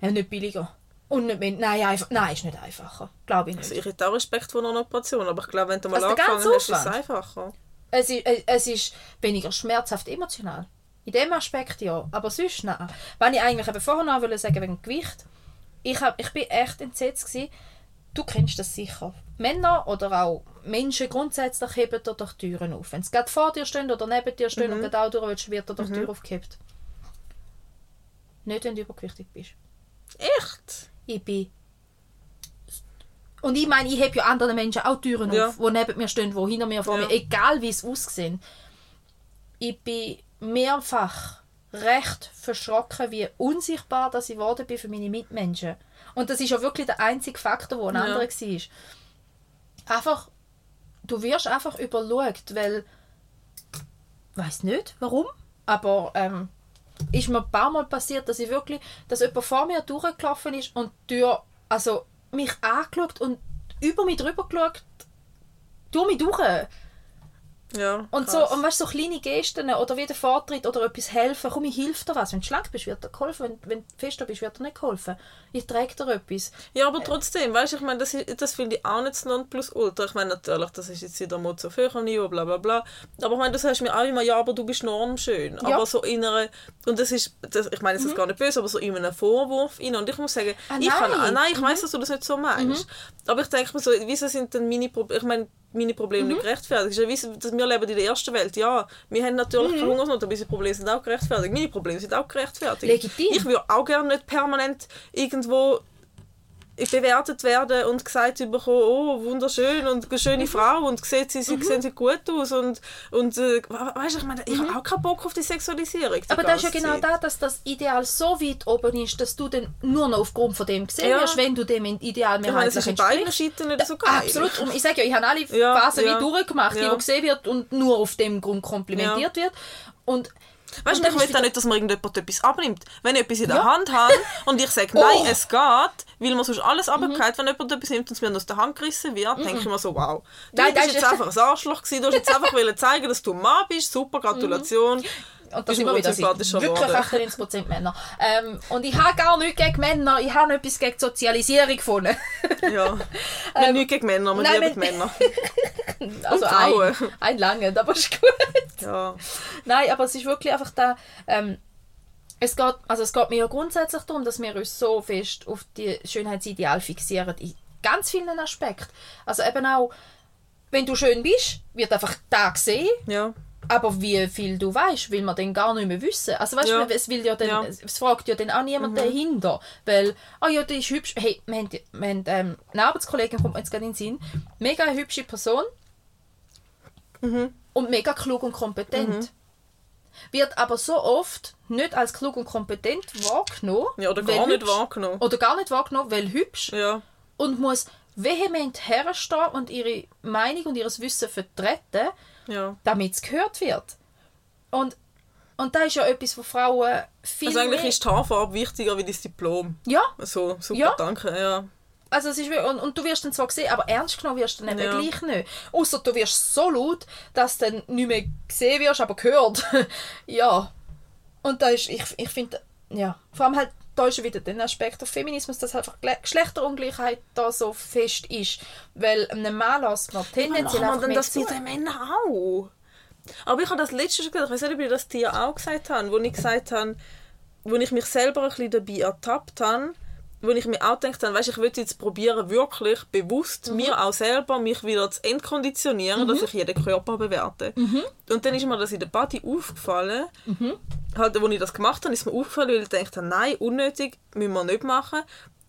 [SPEAKER 1] Ja, nicht billiger. Und nicht mehr, nein, einfach, nein, ist nicht einfacher. Glaube ich nicht.
[SPEAKER 2] Also ich hätte auch Respekt vor einer Operation, aber ich glaube, wenn du mal
[SPEAKER 1] Also
[SPEAKER 2] angefangen hast, ist es einfacher.
[SPEAKER 1] Es ist, es ist weniger schmerzhaft emotional. In dem Aspekt ja, aber sonst nein. Wenn ich eigentlich eben vorher noch wollte sagen wegen Gewicht, ich, hab, ich bin echt entsetzt gewesen. Du kennst das sicher. Männer oder auch Menschen grundsätzlich heben dir doch Türen auf. Wenn sie gerade vor dir stehen oder neben dir stehen und gerade auch durch willst, wird dir doch die Tür aufgehebt. Nicht, wenn du übergewichtig bist.
[SPEAKER 2] Echt?
[SPEAKER 1] Ich bin... Und ich meine, ich habe ja anderen Menschen auch Türen
[SPEAKER 2] Ja.
[SPEAKER 1] auf, die neben mir stehen, die hinter mir, vor
[SPEAKER 2] Ja.
[SPEAKER 1] mir, egal wie es aussehen. Ich bin mehrfach recht verschrocken, wie unsichtbar dass ich geworden bin für meine Mitmenschen. Und das ist ja wirklich der einzige Faktor, der ein
[SPEAKER 2] Ja.
[SPEAKER 1] anderer war. Einfach, du wirst einfach überschaut, weil, weiß nicht warum, aber ähm, ist mir ein paar Mal passiert, dass ich wirklich, dass jemand vor mir durchgelaufen ist und Tür, also mich angeschaut und über mich drüber geschaut, durch mich durch.
[SPEAKER 2] Ja.
[SPEAKER 1] Und
[SPEAKER 2] krass.
[SPEAKER 1] so, und weißt, so kleine Gesten oder wie der Vortritt oder etwas helfen. Komm, ich hilf dir was. Wenn du schlank bist, wird dir geholfen. Wenn, wenn du fester bist, wird dir nicht geholfen. Ich trage dir etwas.
[SPEAKER 2] Ja, aber trotzdem, weißt du, ich meine, das, das finde ich auch nicht das Nonplusultra. Ich meine, natürlich, das ist jetzt wieder Motto auf höherem Niveau, bla bla bla. Aber ich meine, du sagst mir auch immer, ja, aber du bist normschön.
[SPEAKER 1] Ja. Mhm.
[SPEAKER 2] Aber so in einer, und das ist, das, ich meine, es ist gar nicht böse, aber so in einem Vorwurf rein. Und ich muss sagen,
[SPEAKER 1] Ah,
[SPEAKER 2] ich kann,
[SPEAKER 1] nein. Mhm.
[SPEAKER 2] ah, nein, ich weiß, dass du das nicht so meinst. Aber ich denke mir so, wieso sind denn meine Probleme, ich meine, meine Probleme
[SPEAKER 1] Mhm.
[SPEAKER 2] nicht gerechtfertigt. Ja, wie, dass wir leben in der ersten Welt. Ja, wir haben natürlich
[SPEAKER 1] Mhm.
[SPEAKER 2] Hungersnot, aber unsere Probleme sind auch gerechtfertigt. Meine Probleme sind auch gerechtfertigt.
[SPEAKER 1] Legitim.
[SPEAKER 2] Ich würde auch gerne nicht permanent irgendwo bewertet werden und gesagt bekommen, oh, wunderschön und eine
[SPEAKER 1] Mhm.
[SPEAKER 2] schöne Frau und sieht sie, sie sehen sie gut aus und, und äh, weißt, ich meine, ich habe auch keinen Bock auf die Sexualisierung. die
[SPEAKER 1] Mhm. Aber das ist ja genau
[SPEAKER 2] Zeit.
[SPEAKER 1] da, dass das Ideal so weit oben ist, dass du dann nur noch aufgrund von dem gesehen
[SPEAKER 2] Ja.
[SPEAKER 1] wirst, wenn du dem Ideal
[SPEAKER 2] meine, es
[SPEAKER 1] mehrheitlich
[SPEAKER 2] ist in beiden. Seiten nicht so geil.
[SPEAKER 1] Absolut. Und ich sage ja, ich habe alle Phasen
[SPEAKER 2] ja.
[SPEAKER 1] wie durchgemacht, die,
[SPEAKER 2] Ja.
[SPEAKER 1] wo gesehen wird und nur auf dem Grund komplimentiert wird. Und
[SPEAKER 2] Weißt
[SPEAKER 1] und
[SPEAKER 2] du, ich will auch nicht, dass mir irgendjemand etwas abnimmt. Wenn ich etwas in der
[SPEAKER 1] Ja.
[SPEAKER 2] Hand habe und ich sage, nein,
[SPEAKER 1] Oh.
[SPEAKER 2] es geht, weil man sonst alles runterfällt, wenn jemand etwas nimmt und es mir aus der Hand gerissen wird, denke ich mir so, wow. Du
[SPEAKER 1] Nein, das
[SPEAKER 2] bist
[SPEAKER 1] ist-
[SPEAKER 2] jetzt einfach ein Arschloch gewesen, du hast jetzt einfach wollen zeigen, dass du ein Mann bist, super, Gratulation.
[SPEAKER 1] Und das
[SPEAKER 2] Bist
[SPEAKER 1] sind
[SPEAKER 2] mir
[SPEAKER 1] wir wieder
[SPEAKER 2] sympathischer
[SPEAKER 1] wirklich
[SPEAKER 2] geworden.
[SPEAKER 1] 98% Männer. Ähm, und ich habe gar nichts gegen Männer, ich habe etwas gegen die Sozialisierung gefunden.
[SPEAKER 2] Ja. Wir haben nichts gegen Männer, wir
[SPEAKER 1] Ähm, nein,
[SPEAKER 2] lieben
[SPEAKER 1] wir-
[SPEAKER 2] Männer.
[SPEAKER 1] Also
[SPEAKER 2] Frauen.
[SPEAKER 1] ein, ein lange, aber ist gut.
[SPEAKER 2] Ja.
[SPEAKER 1] Nein, aber es ist wirklich einfach da. Ähm, es geht, also es geht mir ja grundsätzlich darum, dass wir uns so fest auf die Schönheitsideal fixieren in ganz vielen Aspekten. Also eben auch, wenn du schön bist, wird einfach da gesehen,
[SPEAKER 2] ja.
[SPEAKER 1] Aber wie viel du weißt, will man dann gar nicht mehr wissen. Also weißt
[SPEAKER 2] Ja.
[SPEAKER 1] du, es will ja dann,
[SPEAKER 2] Ja.
[SPEAKER 1] es fragt ja dann auch niemand dahinter, weil, ah ja, die ist hübsch. Hey, wir haben, wir haben ähm, eine Arbeitskollegin, kommt mir jetzt gerade in den Sinn, mega hübsche Person
[SPEAKER 2] Mhm.
[SPEAKER 1] und mega klug und kompetent. Wird aber so oft nicht als klug und kompetent wahrgenommen.
[SPEAKER 2] Ja, oder gar nicht
[SPEAKER 1] hübsch.
[SPEAKER 2] wahrgenommen.
[SPEAKER 1] Oder gar nicht wahrgenommen, weil hübsch
[SPEAKER 2] Ja.
[SPEAKER 1] und muss vehement herstehen und ihre Meinung und ihr Wissen vertreten,
[SPEAKER 2] Ja.
[SPEAKER 1] damit es gehört wird. Und, und da ist ja etwas, wo Frauen viel
[SPEAKER 2] Also eigentlich ist die Haarfarbe wichtiger wie das Diplom.
[SPEAKER 1] ja,
[SPEAKER 2] So, super,
[SPEAKER 1] Ja.
[SPEAKER 2] danke. Ja.
[SPEAKER 1] also es ist und, und du wirst dann zwar gesehen, aber ernst genommen wirst du dann eben
[SPEAKER 2] Ja.
[SPEAKER 1] gleich nicht. Außer du wirst so laut, dass du dann nicht mehr gesehen wirst, aber gehört. ja. Und da ist, ich, ich finde, ja, vor allem halt, da ist wieder der Aspekt auf Feminismus, dass einfach Gle- Geschlechterungleichheit da so fest ist. Weil einem Mann lässt man tendenziell einfach mehr
[SPEAKER 2] das
[SPEAKER 1] zu.
[SPEAKER 2] mit den Männern auch? Aber ich habe das letzte schon gesagt, ich weiß nicht, ob ich das dir auch gesagt habe, wo ich gesagt habe, wo ich mich selber ein bisschen dabei ertappt habe, wo ich mir auch gedacht habe, weißt, ich würde jetzt probieren, wirklich bewusst
[SPEAKER 1] Mhm.
[SPEAKER 2] mir auch selber mich wieder zu entkonditionieren, dass ich jeden Körper bewerte.
[SPEAKER 1] Mhm.
[SPEAKER 2] Und dann ist mir das in der Party aufgefallen, halt, als ich das gemacht habe, ist mir aufgefallen, weil ich gedacht habe, nein, unnötig, müssen wir nicht machen.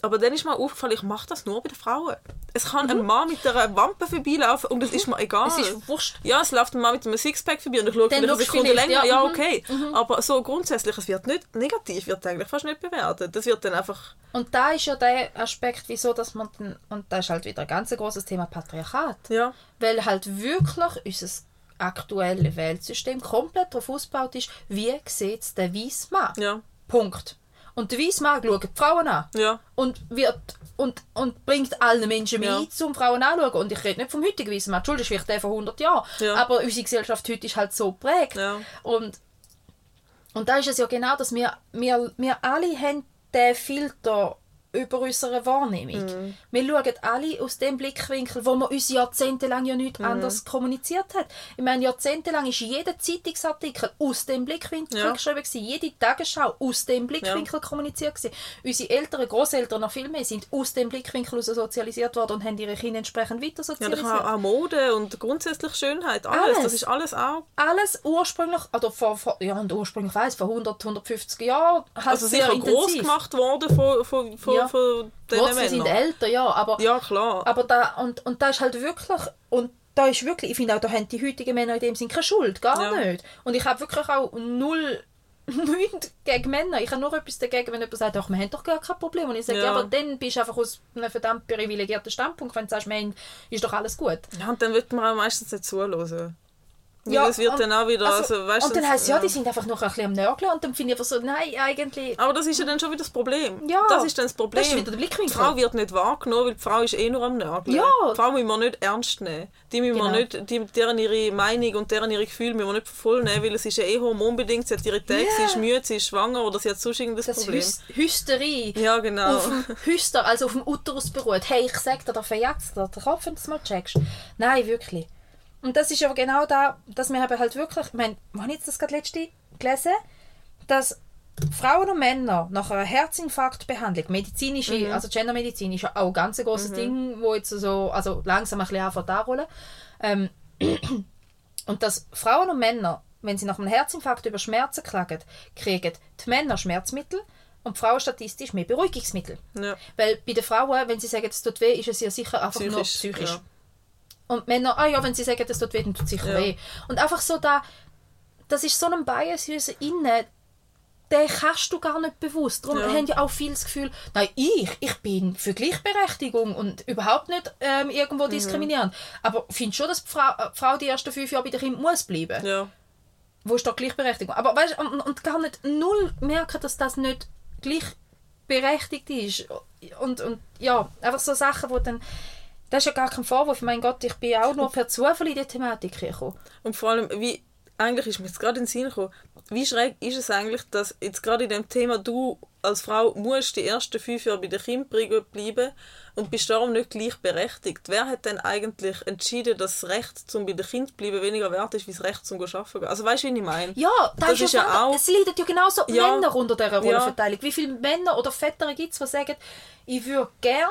[SPEAKER 2] Aber dann ist mir aufgefallen, ich mache das nur bei den Frauen. Es kann ein Mann mit einer Wampe vorbeilaufen und es ist mir egal.
[SPEAKER 1] Mhm. Es ist wurscht.
[SPEAKER 2] Ja, es läuft ein Mann mit einem Sixpack vorbei und ich schaue eine Sekunde länger.
[SPEAKER 1] ja,
[SPEAKER 2] Ja,
[SPEAKER 1] mhm,
[SPEAKER 2] okay. Aber so grundsätzlich, es wird nicht negativ, wird eigentlich fast nicht bewertet. Das wird dann einfach...
[SPEAKER 1] Und da ist ja der Aspekt, wieso, dass man dann, und da ist halt wieder ein ganz großes Thema Patriarchat.
[SPEAKER 2] Ja,
[SPEAKER 1] Weil halt wirklich unser aktuelles Weltsystem komplett darauf ausgebaut ist, wie sieht es der weiße Mann.
[SPEAKER 2] ja,
[SPEAKER 1] Punkt. Und der weiße Mann schaut die Frauen an.
[SPEAKER 2] ja.
[SPEAKER 1] Und, wird, und, und bringt allen Menschen mit,
[SPEAKER 2] Ja.
[SPEAKER 1] um Frauen anzuschauen. Und ich rede nicht vom heutigen weißen Mann, Entschuldigung, vielleicht der von 100 Jahren.
[SPEAKER 2] Ja.
[SPEAKER 1] Aber unsere Gesellschaft heute ist halt so geprägt.
[SPEAKER 2] Ja.
[SPEAKER 1] Und, und da ist es ja genau, dass wir, wir, wir alle haben den Filter über unsere Wahrnehmung.
[SPEAKER 2] Mhm.
[SPEAKER 1] Wir schauen alle aus dem Blickwinkel, wo man uns jahrzehntelang ja nichts
[SPEAKER 2] Mhm.
[SPEAKER 1] anderes kommuniziert hat. Ich meine, jahrzehntelang ist jeder Zeitungsartikel aus dem Blickwinkel
[SPEAKER 2] Ja.
[SPEAKER 1] geschrieben gewesen. Jede Tagesschau aus dem Blickwinkel kommuniziert gewesen. Unsere Eltern, Großeltern noch viel mehr sind aus dem Blickwinkel sozialisiert worden und haben ihre Kinder entsprechend weiter
[SPEAKER 2] Ja,
[SPEAKER 1] sozialisiert.
[SPEAKER 2] dann auch, Mode und grundsätzlich Schönheit, alles.
[SPEAKER 1] Alles.
[SPEAKER 2] Das ist alles auch.
[SPEAKER 1] alles ursprünglich, oder vor, vor ja, und ursprünglich weiss, vor 100, 150 Jahren, halt
[SPEAKER 2] Also
[SPEAKER 1] sehr
[SPEAKER 2] sicher groß gemacht worden von, von, von,
[SPEAKER 1] Ja.
[SPEAKER 2] Von diesen
[SPEAKER 1] Wurzeln sind
[SPEAKER 2] Männern.
[SPEAKER 1] älter, ja, aber,
[SPEAKER 2] Ja, klar.
[SPEAKER 1] aber da, und, und da ist halt wirklich, und da ist wirklich, ich finde auch, da haben die heutigen Männer in dem Sinn keine Schuld, gar
[SPEAKER 2] Ja.
[SPEAKER 1] nicht. Und ich habe wirklich auch null, nichts gegen Männer. Ich habe nur etwas dagegen, wenn jemand sagt, ach, wir haben doch gar kein Problem. Und ich sage, ja,
[SPEAKER 2] Ja.
[SPEAKER 1] aber dann bist du einfach aus einem verdammt privilegierten Standpunkt, wenn du sagst, haben, ist doch alles gut.
[SPEAKER 2] Ja, und dann wird man auch meistens nicht zuhören.
[SPEAKER 1] Ja,
[SPEAKER 2] Ja, es wird
[SPEAKER 1] und-
[SPEAKER 2] dann auch wieder,
[SPEAKER 1] Also,
[SPEAKER 2] also, weißt
[SPEAKER 1] und dann
[SPEAKER 2] das-
[SPEAKER 1] heisst es, ja, die sind einfach noch ein bisschen am Nörgeln und dann finde ich einfach so, nein, eigentlich,
[SPEAKER 2] Aber das ist ja dann schon wieder das Problem.
[SPEAKER 1] Ja,
[SPEAKER 2] das ist dann das Problem.
[SPEAKER 1] das ist wieder der Blickwinkel.
[SPEAKER 2] Die Frau wird nicht wahrgenommen, weil die Frau ist eh nur am Nörgeln.
[SPEAKER 1] Ja.
[SPEAKER 2] Die Frau müssen wir nicht ernst nehmen. Die müssen wir
[SPEAKER 1] Genau.
[SPEAKER 2] nicht, die, deren ihre Meinung und deren ihre Gefühle müssen wir nicht voll nehmen, weil es ist ja eh hormonbedingt. Sie hat ihre Tage,
[SPEAKER 1] Ja.
[SPEAKER 2] sie ist müde, sie ist schwanger oder sie hat sonst irgendein
[SPEAKER 1] das
[SPEAKER 2] Problem.
[SPEAKER 1] Hys Hysterie
[SPEAKER 2] Ja, genau.
[SPEAKER 1] auf dem Hyster, also auf dem Uterus beruht. Hey, ich sag dir, da verjatzt dir den Kopf, wenn du es mal checkst. Nein, wirklich. Und das ist aber genau da, dass wir eben halt wirklich, ich meine, wann jetzt das gerade letzte gelesen, dass Frauen und Männer nach einer Herzinfarktbehandlung, medizinische, also Gendermedizin ist ja auch ein ganz großes Ding, wo jetzt so, also langsam ein bisschen anfängt anrollen. Ähm, und dass Frauen und Männer, wenn sie nach einem Herzinfarkt über Schmerzen klagen, kriegen die Männer Schmerzmittel und die Frauen statistisch mehr Beruhigungsmittel.
[SPEAKER 2] Ja.
[SPEAKER 1] Weil bei den Frauen, wenn sie sagen, es tut weh, ist es ja sicher einfach nur
[SPEAKER 2] Psychisch,
[SPEAKER 1] psychisch.
[SPEAKER 2] ja.
[SPEAKER 1] Und Männer, ah ja, wenn sie sagen, es tut weh, dann tut es sicher
[SPEAKER 2] Ja.
[SPEAKER 1] weh. Und einfach so da, das ist so ein Bias in uns innen, den kannst du gar nicht bewusst. Darum
[SPEAKER 2] Ja.
[SPEAKER 1] haben ja auch viele das Gefühl, nein, ich, ich bin für Gleichberechtigung und überhaupt nicht ähm,
[SPEAKER 2] Mhm.
[SPEAKER 1] irgendwo diskriminierend. Aber findest schon, dass die Frau, äh, die Frau die ersten fünf Jahre bei den Kindern muss bleiben?
[SPEAKER 2] ja.
[SPEAKER 1] Wo ist da Gleichberechtigung? Aber weißt, und, und gar nicht null merken, dass das nicht gleichberechtigt ist. Und, und ja, einfach so Sachen, wo dann... Das ist ja gar kein Vorwurf. Mein Gott, ich bin auch nur per Zufall in die Thematik gekommen.
[SPEAKER 2] Und vor allem, wie, eigentlich ist mir jetzt gerade in den Sinn gekommen, wie schräg ist es eigentlich, dass jetzt gerade in dem Thema du als Frau musst die ersten fünf Jahre bei der Kindpflege bleiben und bist darum nicht gleichberechtigt. Wer hat denn eigentlich entschieden, dass das Recht zum bei der Kind zu bleiben weniger wert ist, wie das Recht zum Arbeiten? Also weißt du, wie ich meine?
[SPEAKER 1] Ja, das,
[SPEAKER 2] Das
[SPEAKER 1] ist, ja
[SPEAKER 2] ja
[SPEAKER 1] wunder-
[SPEAKER 2] auch-
[SPEAKER 1] Es leiden ja genauso
[SPEAKER 2] Ja.
[SPEAKER 1] Männer unter dieser
[SPEAKER 2] Ja.
[SPEAKER 1] Rollenverteilung. Wie viele Männer oder Väter gibt es, die sagen, ich würde gern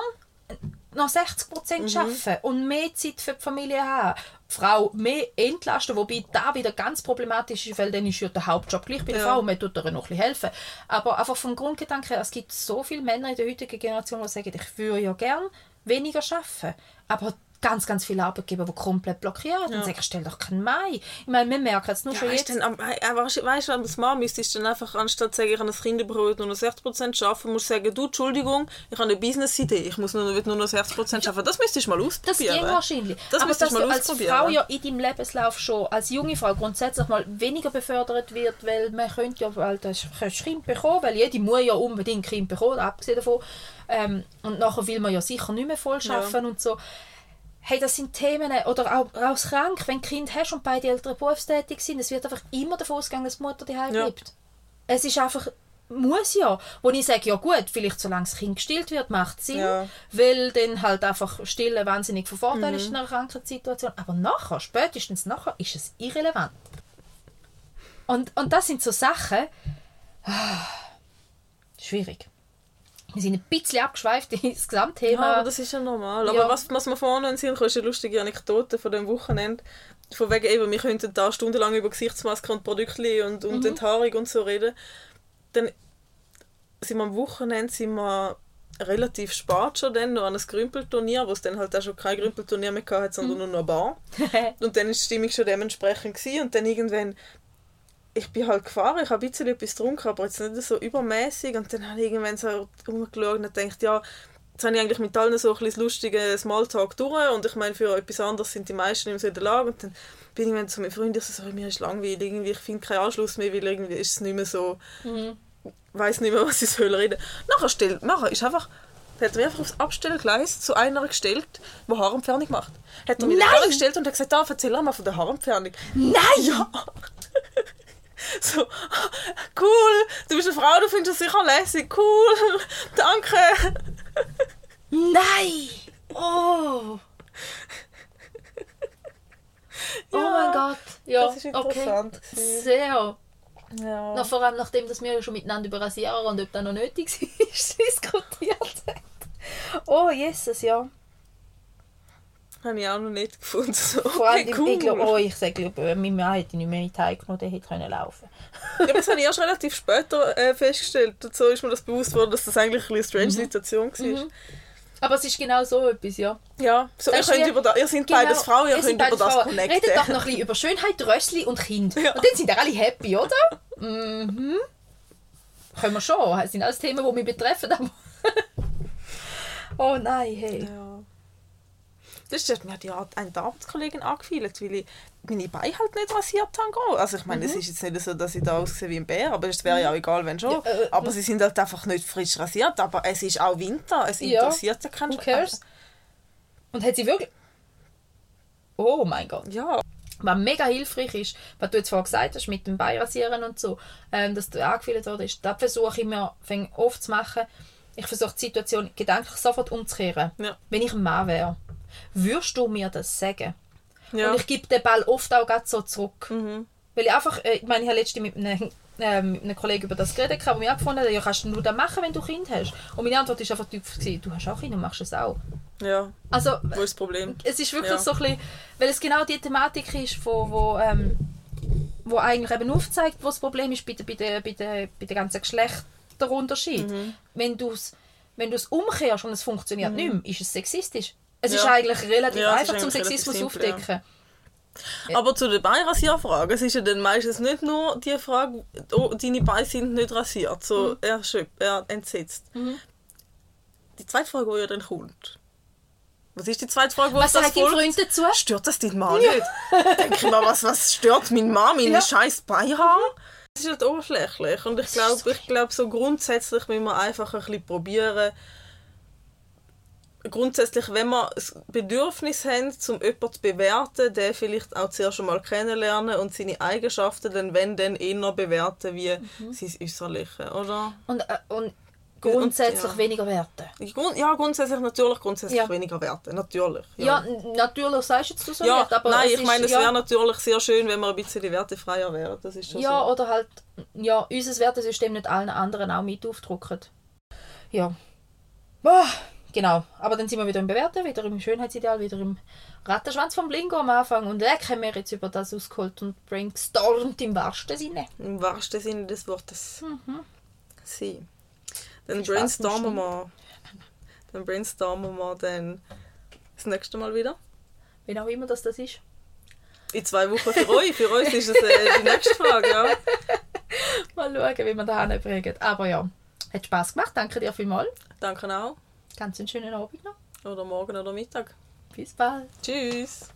[SPEAKER 1] noch 60 Prozent
[SPEAKER 2] Mhm.
[SPEAKER 1] arbeiten und mehr Zeit für die Familie haben. Die Frau mehr entlasten, wobei da wieder ganz problematisch ist, weil dann ist ja der Hauptjob gleich bei der
[SPEAKER 2] Ja.
[SPEAKER 1] Frau und man tut ihr noch ein bisschen helfen. Aber einfach vom Grundgedanken her, es gibt so viele Männer in der heutigen Generation, die sagen, ich würde ja gern weniger arbeiten. Aber ganz, ganz viele Arbeitgeber, die komplett blockieren. Dann sagen, stell doch keinen Mai. Ich meine, wir merken es nur
[SPEAKER 2] Ja,
[SPEAKER 1] schon jetzt.
[SPEAKER 2] dann, äh, äh, weißt, du, als Mann müsstest du dann einfach, anstatt zu sagen, ich habe ein Kind bekommen, nur noch 60% arbeiten, musst du sagen, du, Entschuldigung, ich habe eine Business-Idee, ich muss nur, nur noch 60% arbeiten. Das müsstest du mal
[SPEAKER 1] Das
[SPEAKER 2] ausprobieren.
[SPEAKER 1] ging wahrscheinlich.
[SPEAKER 2] Das
[SPEAKER 1] Aber dass
[SPEAKER 2] du
[SPEAKER 1] als. Frau ja in deinem Lebenslauf schon als junge Frau grundsätzlich mal weniger befördert wird, weil man könnte ja weil das Kind bekommen, weil jede muss ja unbedingt Kind bekommen, abgesehen davon. Ähm, und nachher will man ja sicher nicht mehr voll arbeiten und so. Hey, das sind Themen, oder auch raus krank, wenn du Kind hast und beide Eltern berufstätig sind, es wird einfach immer davon ausgegangen, dass die Mutter daheim
[SPEAKER 2] Ja.
[SPEAKER 1] bleibt. Es ist einfach, muss ja. Wo ich sage, ja gut, vielleicht solange das Kind gestillt wird, macht es Sinn,
[SPEAKER 2] Ja.
[SPEAKER 1] weil dann halt einfach Stillen wahnsinnig von Vorteil ist in einer Krankheitssituation. Aber nachher, spätestens nachher, ist es irrelevant. Und, und das sind so Sachen, ah, schwierig. Wir sind ein bisschen abgeschweift ins Gesamtthema.
[SPEAKER 2] Ja, aber das ist ja normal. Aber
[SPEAKER 1] Ja.
[SPEAKER 2] was, was mir vorne kommt, ist eine lustige Anekdote von dem Wochenende. Von wegen eben, wir könnten da stundenlang über Gesichtsmasken und Produkte und, und Enthaarung und so reden. Dann sind wir am Wochenende sind wir relativ spät schon dann noch an einem Grümpelturnier, wo es dann halt auch schon kein Grümpelturnier mehr hatte, sondern nur noch eine Bar. Und dann war die Stimmung schon dementsprechend. Gewesen. Und dann irgendwann, ich bin halt gefahren, ich habe ein bisschen etwas getrunken, aber jetzt nicht so übermäßig. Und dann habe ich irgendwann so rumgeschaut und gedacht, ja, jetzt habe ich eigentlich mit allen so ein bisschen das lustige Smalltalk durch. Und ich meine, für etwas anderes sind die meisten immer so in der Lage. Und dann bin ich irgendwann zu meinen Freunden ich so, mir ist langweilig, irgendwie, ich finde keinen Anschluss mehr, weil irgendwie ist es nicht mehr so, weiß nicht mehr, was ich soll reden. Nachher stellt, nachher ist einfach, hat er mich einfach aufs Abstellgleis zu einer gestellt, die Haarentfernung macht. Hat er mich dann gestellt und hat gesagt, ah, erzähl mal von der Haarentfernung.
[SPEAKER 1] Nein!
[SPEAKER 2] Ja! So, cool, du bist eine Frau, du findest das sicher lässig, cool, danke.
[SPEAKER 1] Nein! Oh! Oh mein Gott. Ja,
[SPEAKER 2] das ist
[SPEAKER 1] okay.
[SPEAKER 2] interessant. gewesen.
[SPEAKER 1] Sehr.
[SPEAKER 2] Ja.
[SPEAKER 1] Noch vor allem nachdem dass wir ja schon miteinander über Rasierer und ob das noch nötig ist, diskutiert haben. Oh, Jesus, ja.
[SPEAKER 2] Habe ich auch noch nicht gefunden. So,
[SPEAKER 1] Vor allem,
[SPEAKER 2] cool.
[SPEAKER 1] ich glaube, oh, ich sage, glaub, äh, mein Mann hätte nicht mehr in die Hand genommen, der hätte können laufen
[SPEAKER 2] Ja, aber das habe ich erst relativ später äh, festgestellt. Dazu ist mir das bewusst worden, dass das eigentlich eine strange Situation war.
[SPEAKER 1] Mhm. Aber es ist genau so etwas, ja.
[SPEAKER 2] Ja, so, ihr, könnt über das, ihr seid
[SPEAKER 1] Genau,
[SPEAKER 2] beides Frauen, ihr könnt über das
[SPEAKER 1] Frauen.
[SPEAKER 2] connecten.
[SPEAKER 1] Redet doch noch ein bisschen über Schönheit, Rössli und Kind.
[SPEAKER 2] Ja.
[SPEAKER 1] Und dann sind wir alle happy, oder? Mhm. Können wir schon. Das sind alles Themen, die mich betreffen. Oh nein, hey.
[SPEAKER 2] Ja. Das hat mir die Art- eine Arbeitskollegin angefühlt, weil ich meine Beine halt nicht rasiert habe. Also ich meine, es ist jetzt nicht so, dass ich da aussehe wie ein Bär, aber es wäre ja auch egal, wenn schon.
[SPEAKER 1] Ja, äh,
[SPEAKER 2] aber sie sind halt einfach nicht frisch rasiert, aber es ist auch Winter, es
[SPEAKER 1] Ja.
[SPEAKER 2] interessiert ja keinen
[SPEAKER 1] Who cares? Und hat sie wirklich... Oh mein Gott.
[SPEAKER 2] Ja,
[SPEAKER 1] Was mega hilfreich ist, was du jetzt vorhin gesagt hast, mit dem Beirasieren und so, ähm, dass du angefühlt worden ist, das versuche ich mir oft zu machen. Ich versuche die Situation gedanklich sofort umzukehren.
[SPEAKER 2] Ja.
[SPEAKER 1] Wenn ich ein Mann wäre, würdest du mir das sagen?
[SPEAKER 2] ja.
[SPEAKER 1] Und ich gebe den Ball oft auch so zurück.
[SPEAKER 2] Mhm.
[SPEAKER 1] Weil ich einfach, äh, ich meine, ich habe letztens mit einem, äh, mit einem Kollegen über das geredet, der mir auch gefunden hat, ja, kannst du nur das machen, wenn du Kind hast. Und meine Antwort ist einfach du hast auch Kinder, machst es auch.
[SPEAKER 2] ja,
[SPEAKER 1] Also,
[SPEAKER 2] wo ist das Problem?
[SPEAKER 1] es ist wirklich
[SPEAKER 2] Ja.
[SPEAKER 1] so ein bisschen, weil es genau die Thematik ist, wo, wo, ähm, wo eigentlich eben aufzeigt, wo das Problem ist bei, der, bei, der, bei, der, bei der ganzen Geschlechterunterschied.
[SPEAKER 2] Mhm.
[SPEAKER 1] Wenn du es wenn du's umkehrst und es funktioniert nicht mehr, ist es sexistisch. Es ist
[SPEAKER 2] Ja.
[SPEAKER 1] eigentlich relativ
[SPEAKER 2] Ja,
[SPEAKER 1] einfach
[SPEAKER 2] ist
[SPEAKER 1] zum Sexismus
[SPEAKER 2] simpel,
[SPEAKER 1] aufdecken.
[SPEAKER 2] Aber zu der Beirasierfrage, es ist ja dann meistens nicht nur die Frage, oh, deine Beine sind nicht rasiert, so erschöpft, er entsetzt.
[SPEAKER 1] Mhm.
[SPEAKER 2] Die zweite Frage, die ja dann kommt. Was ist die zweite Frage, wo
[SPEAKER 1] Was sagt dein? Freund dazu?
[SPEAKER 2] Stört das deinen Mann nicht? Denke ich mal, was, was stört mein Mann, meine
[SPEAKER 1] Ja.
[SPEAKER 2] scheiß Beinhaare? Das ist halt oberflächlich und ich glaube, ich glaube so grundsätzlich müssen wir einfach ein bisschen probieren, grundsätzlich, wenn wir das Bedürfnis haben, um jemanden zu bewerten, den vielleicht auch zuerst schon mal kennenlernen und seine Eigenschaften dann, wenn, dann eher bewerten wie
[SPEAKER 1] Mhm.
[SPEAKER 2] sein Äußerliche, oder?
[SPEAKER 1] Und, äh, und grundsätzlich
[SPEAKER 2] ja.
[SPEAKER 1] weniger Werte.
[SPEAKER 2] Ja, grundsätzlich natürlich, grundsätzlich
[SPEAKER 1] Ja.
[SPEAKER 2] weniger Werte, natürlich.
[SPEAKER 1] Ja, n- natürlich sagst jetzt du so
[SPEAKER 2] Ja,
[SPEAKER 1] nicht, aber
[SPEAKER 2] nein, ich
[SPEAKER 1] ist-
[SPEAKER 2] meine, es
[SPEAKER 1] ja,
[SPEAKER 2] wäre natürlich sehr schön, wenn wir ein bisschen wertefreier wären. Das ist schon
[SPEAKER 1] Ja,
[SPEAKER 2] so.
[SPEAKER 1] oder halt, ja, unser Wertesystem nicht allen anderen auch mit aufdrucken. Ja. Boah, genau. Aber dann sind wir wieder im Bewerten, wieder im Schönheitsideal, wieder im Rattenschwanz vom Blingo am Anfang. Und leck haben wir jetzt über das ausgeholt und brainstormt im wahrsten Sinne.
[SPEAKER 2] Im wahrsten Sinne des Wortes. Sie. Dann brainstormen wir. Dann brainstormen wir dann das nächste Mal wieder.
[SPEAKER 1] Wie auch immer das, das ist.
[SPEAKER 2] In zwei Wochen für euch. Für uns ist es äh, die nächste Frage, ja.
[SPEAKER 1] Mal schauen, wie wir da hinbringen. Aber ja, hat Spass gemacht. Danke dir vielmals.
[SPEAKER 2] Danke auch.
[SPEAKER 1] Ganz einen schönen Abend noch.
[SPEAKER 2] Oder morgen oder Mittag.
[SPEAKER 1] Bis bald.
[SPEAKER 2] Tschüss.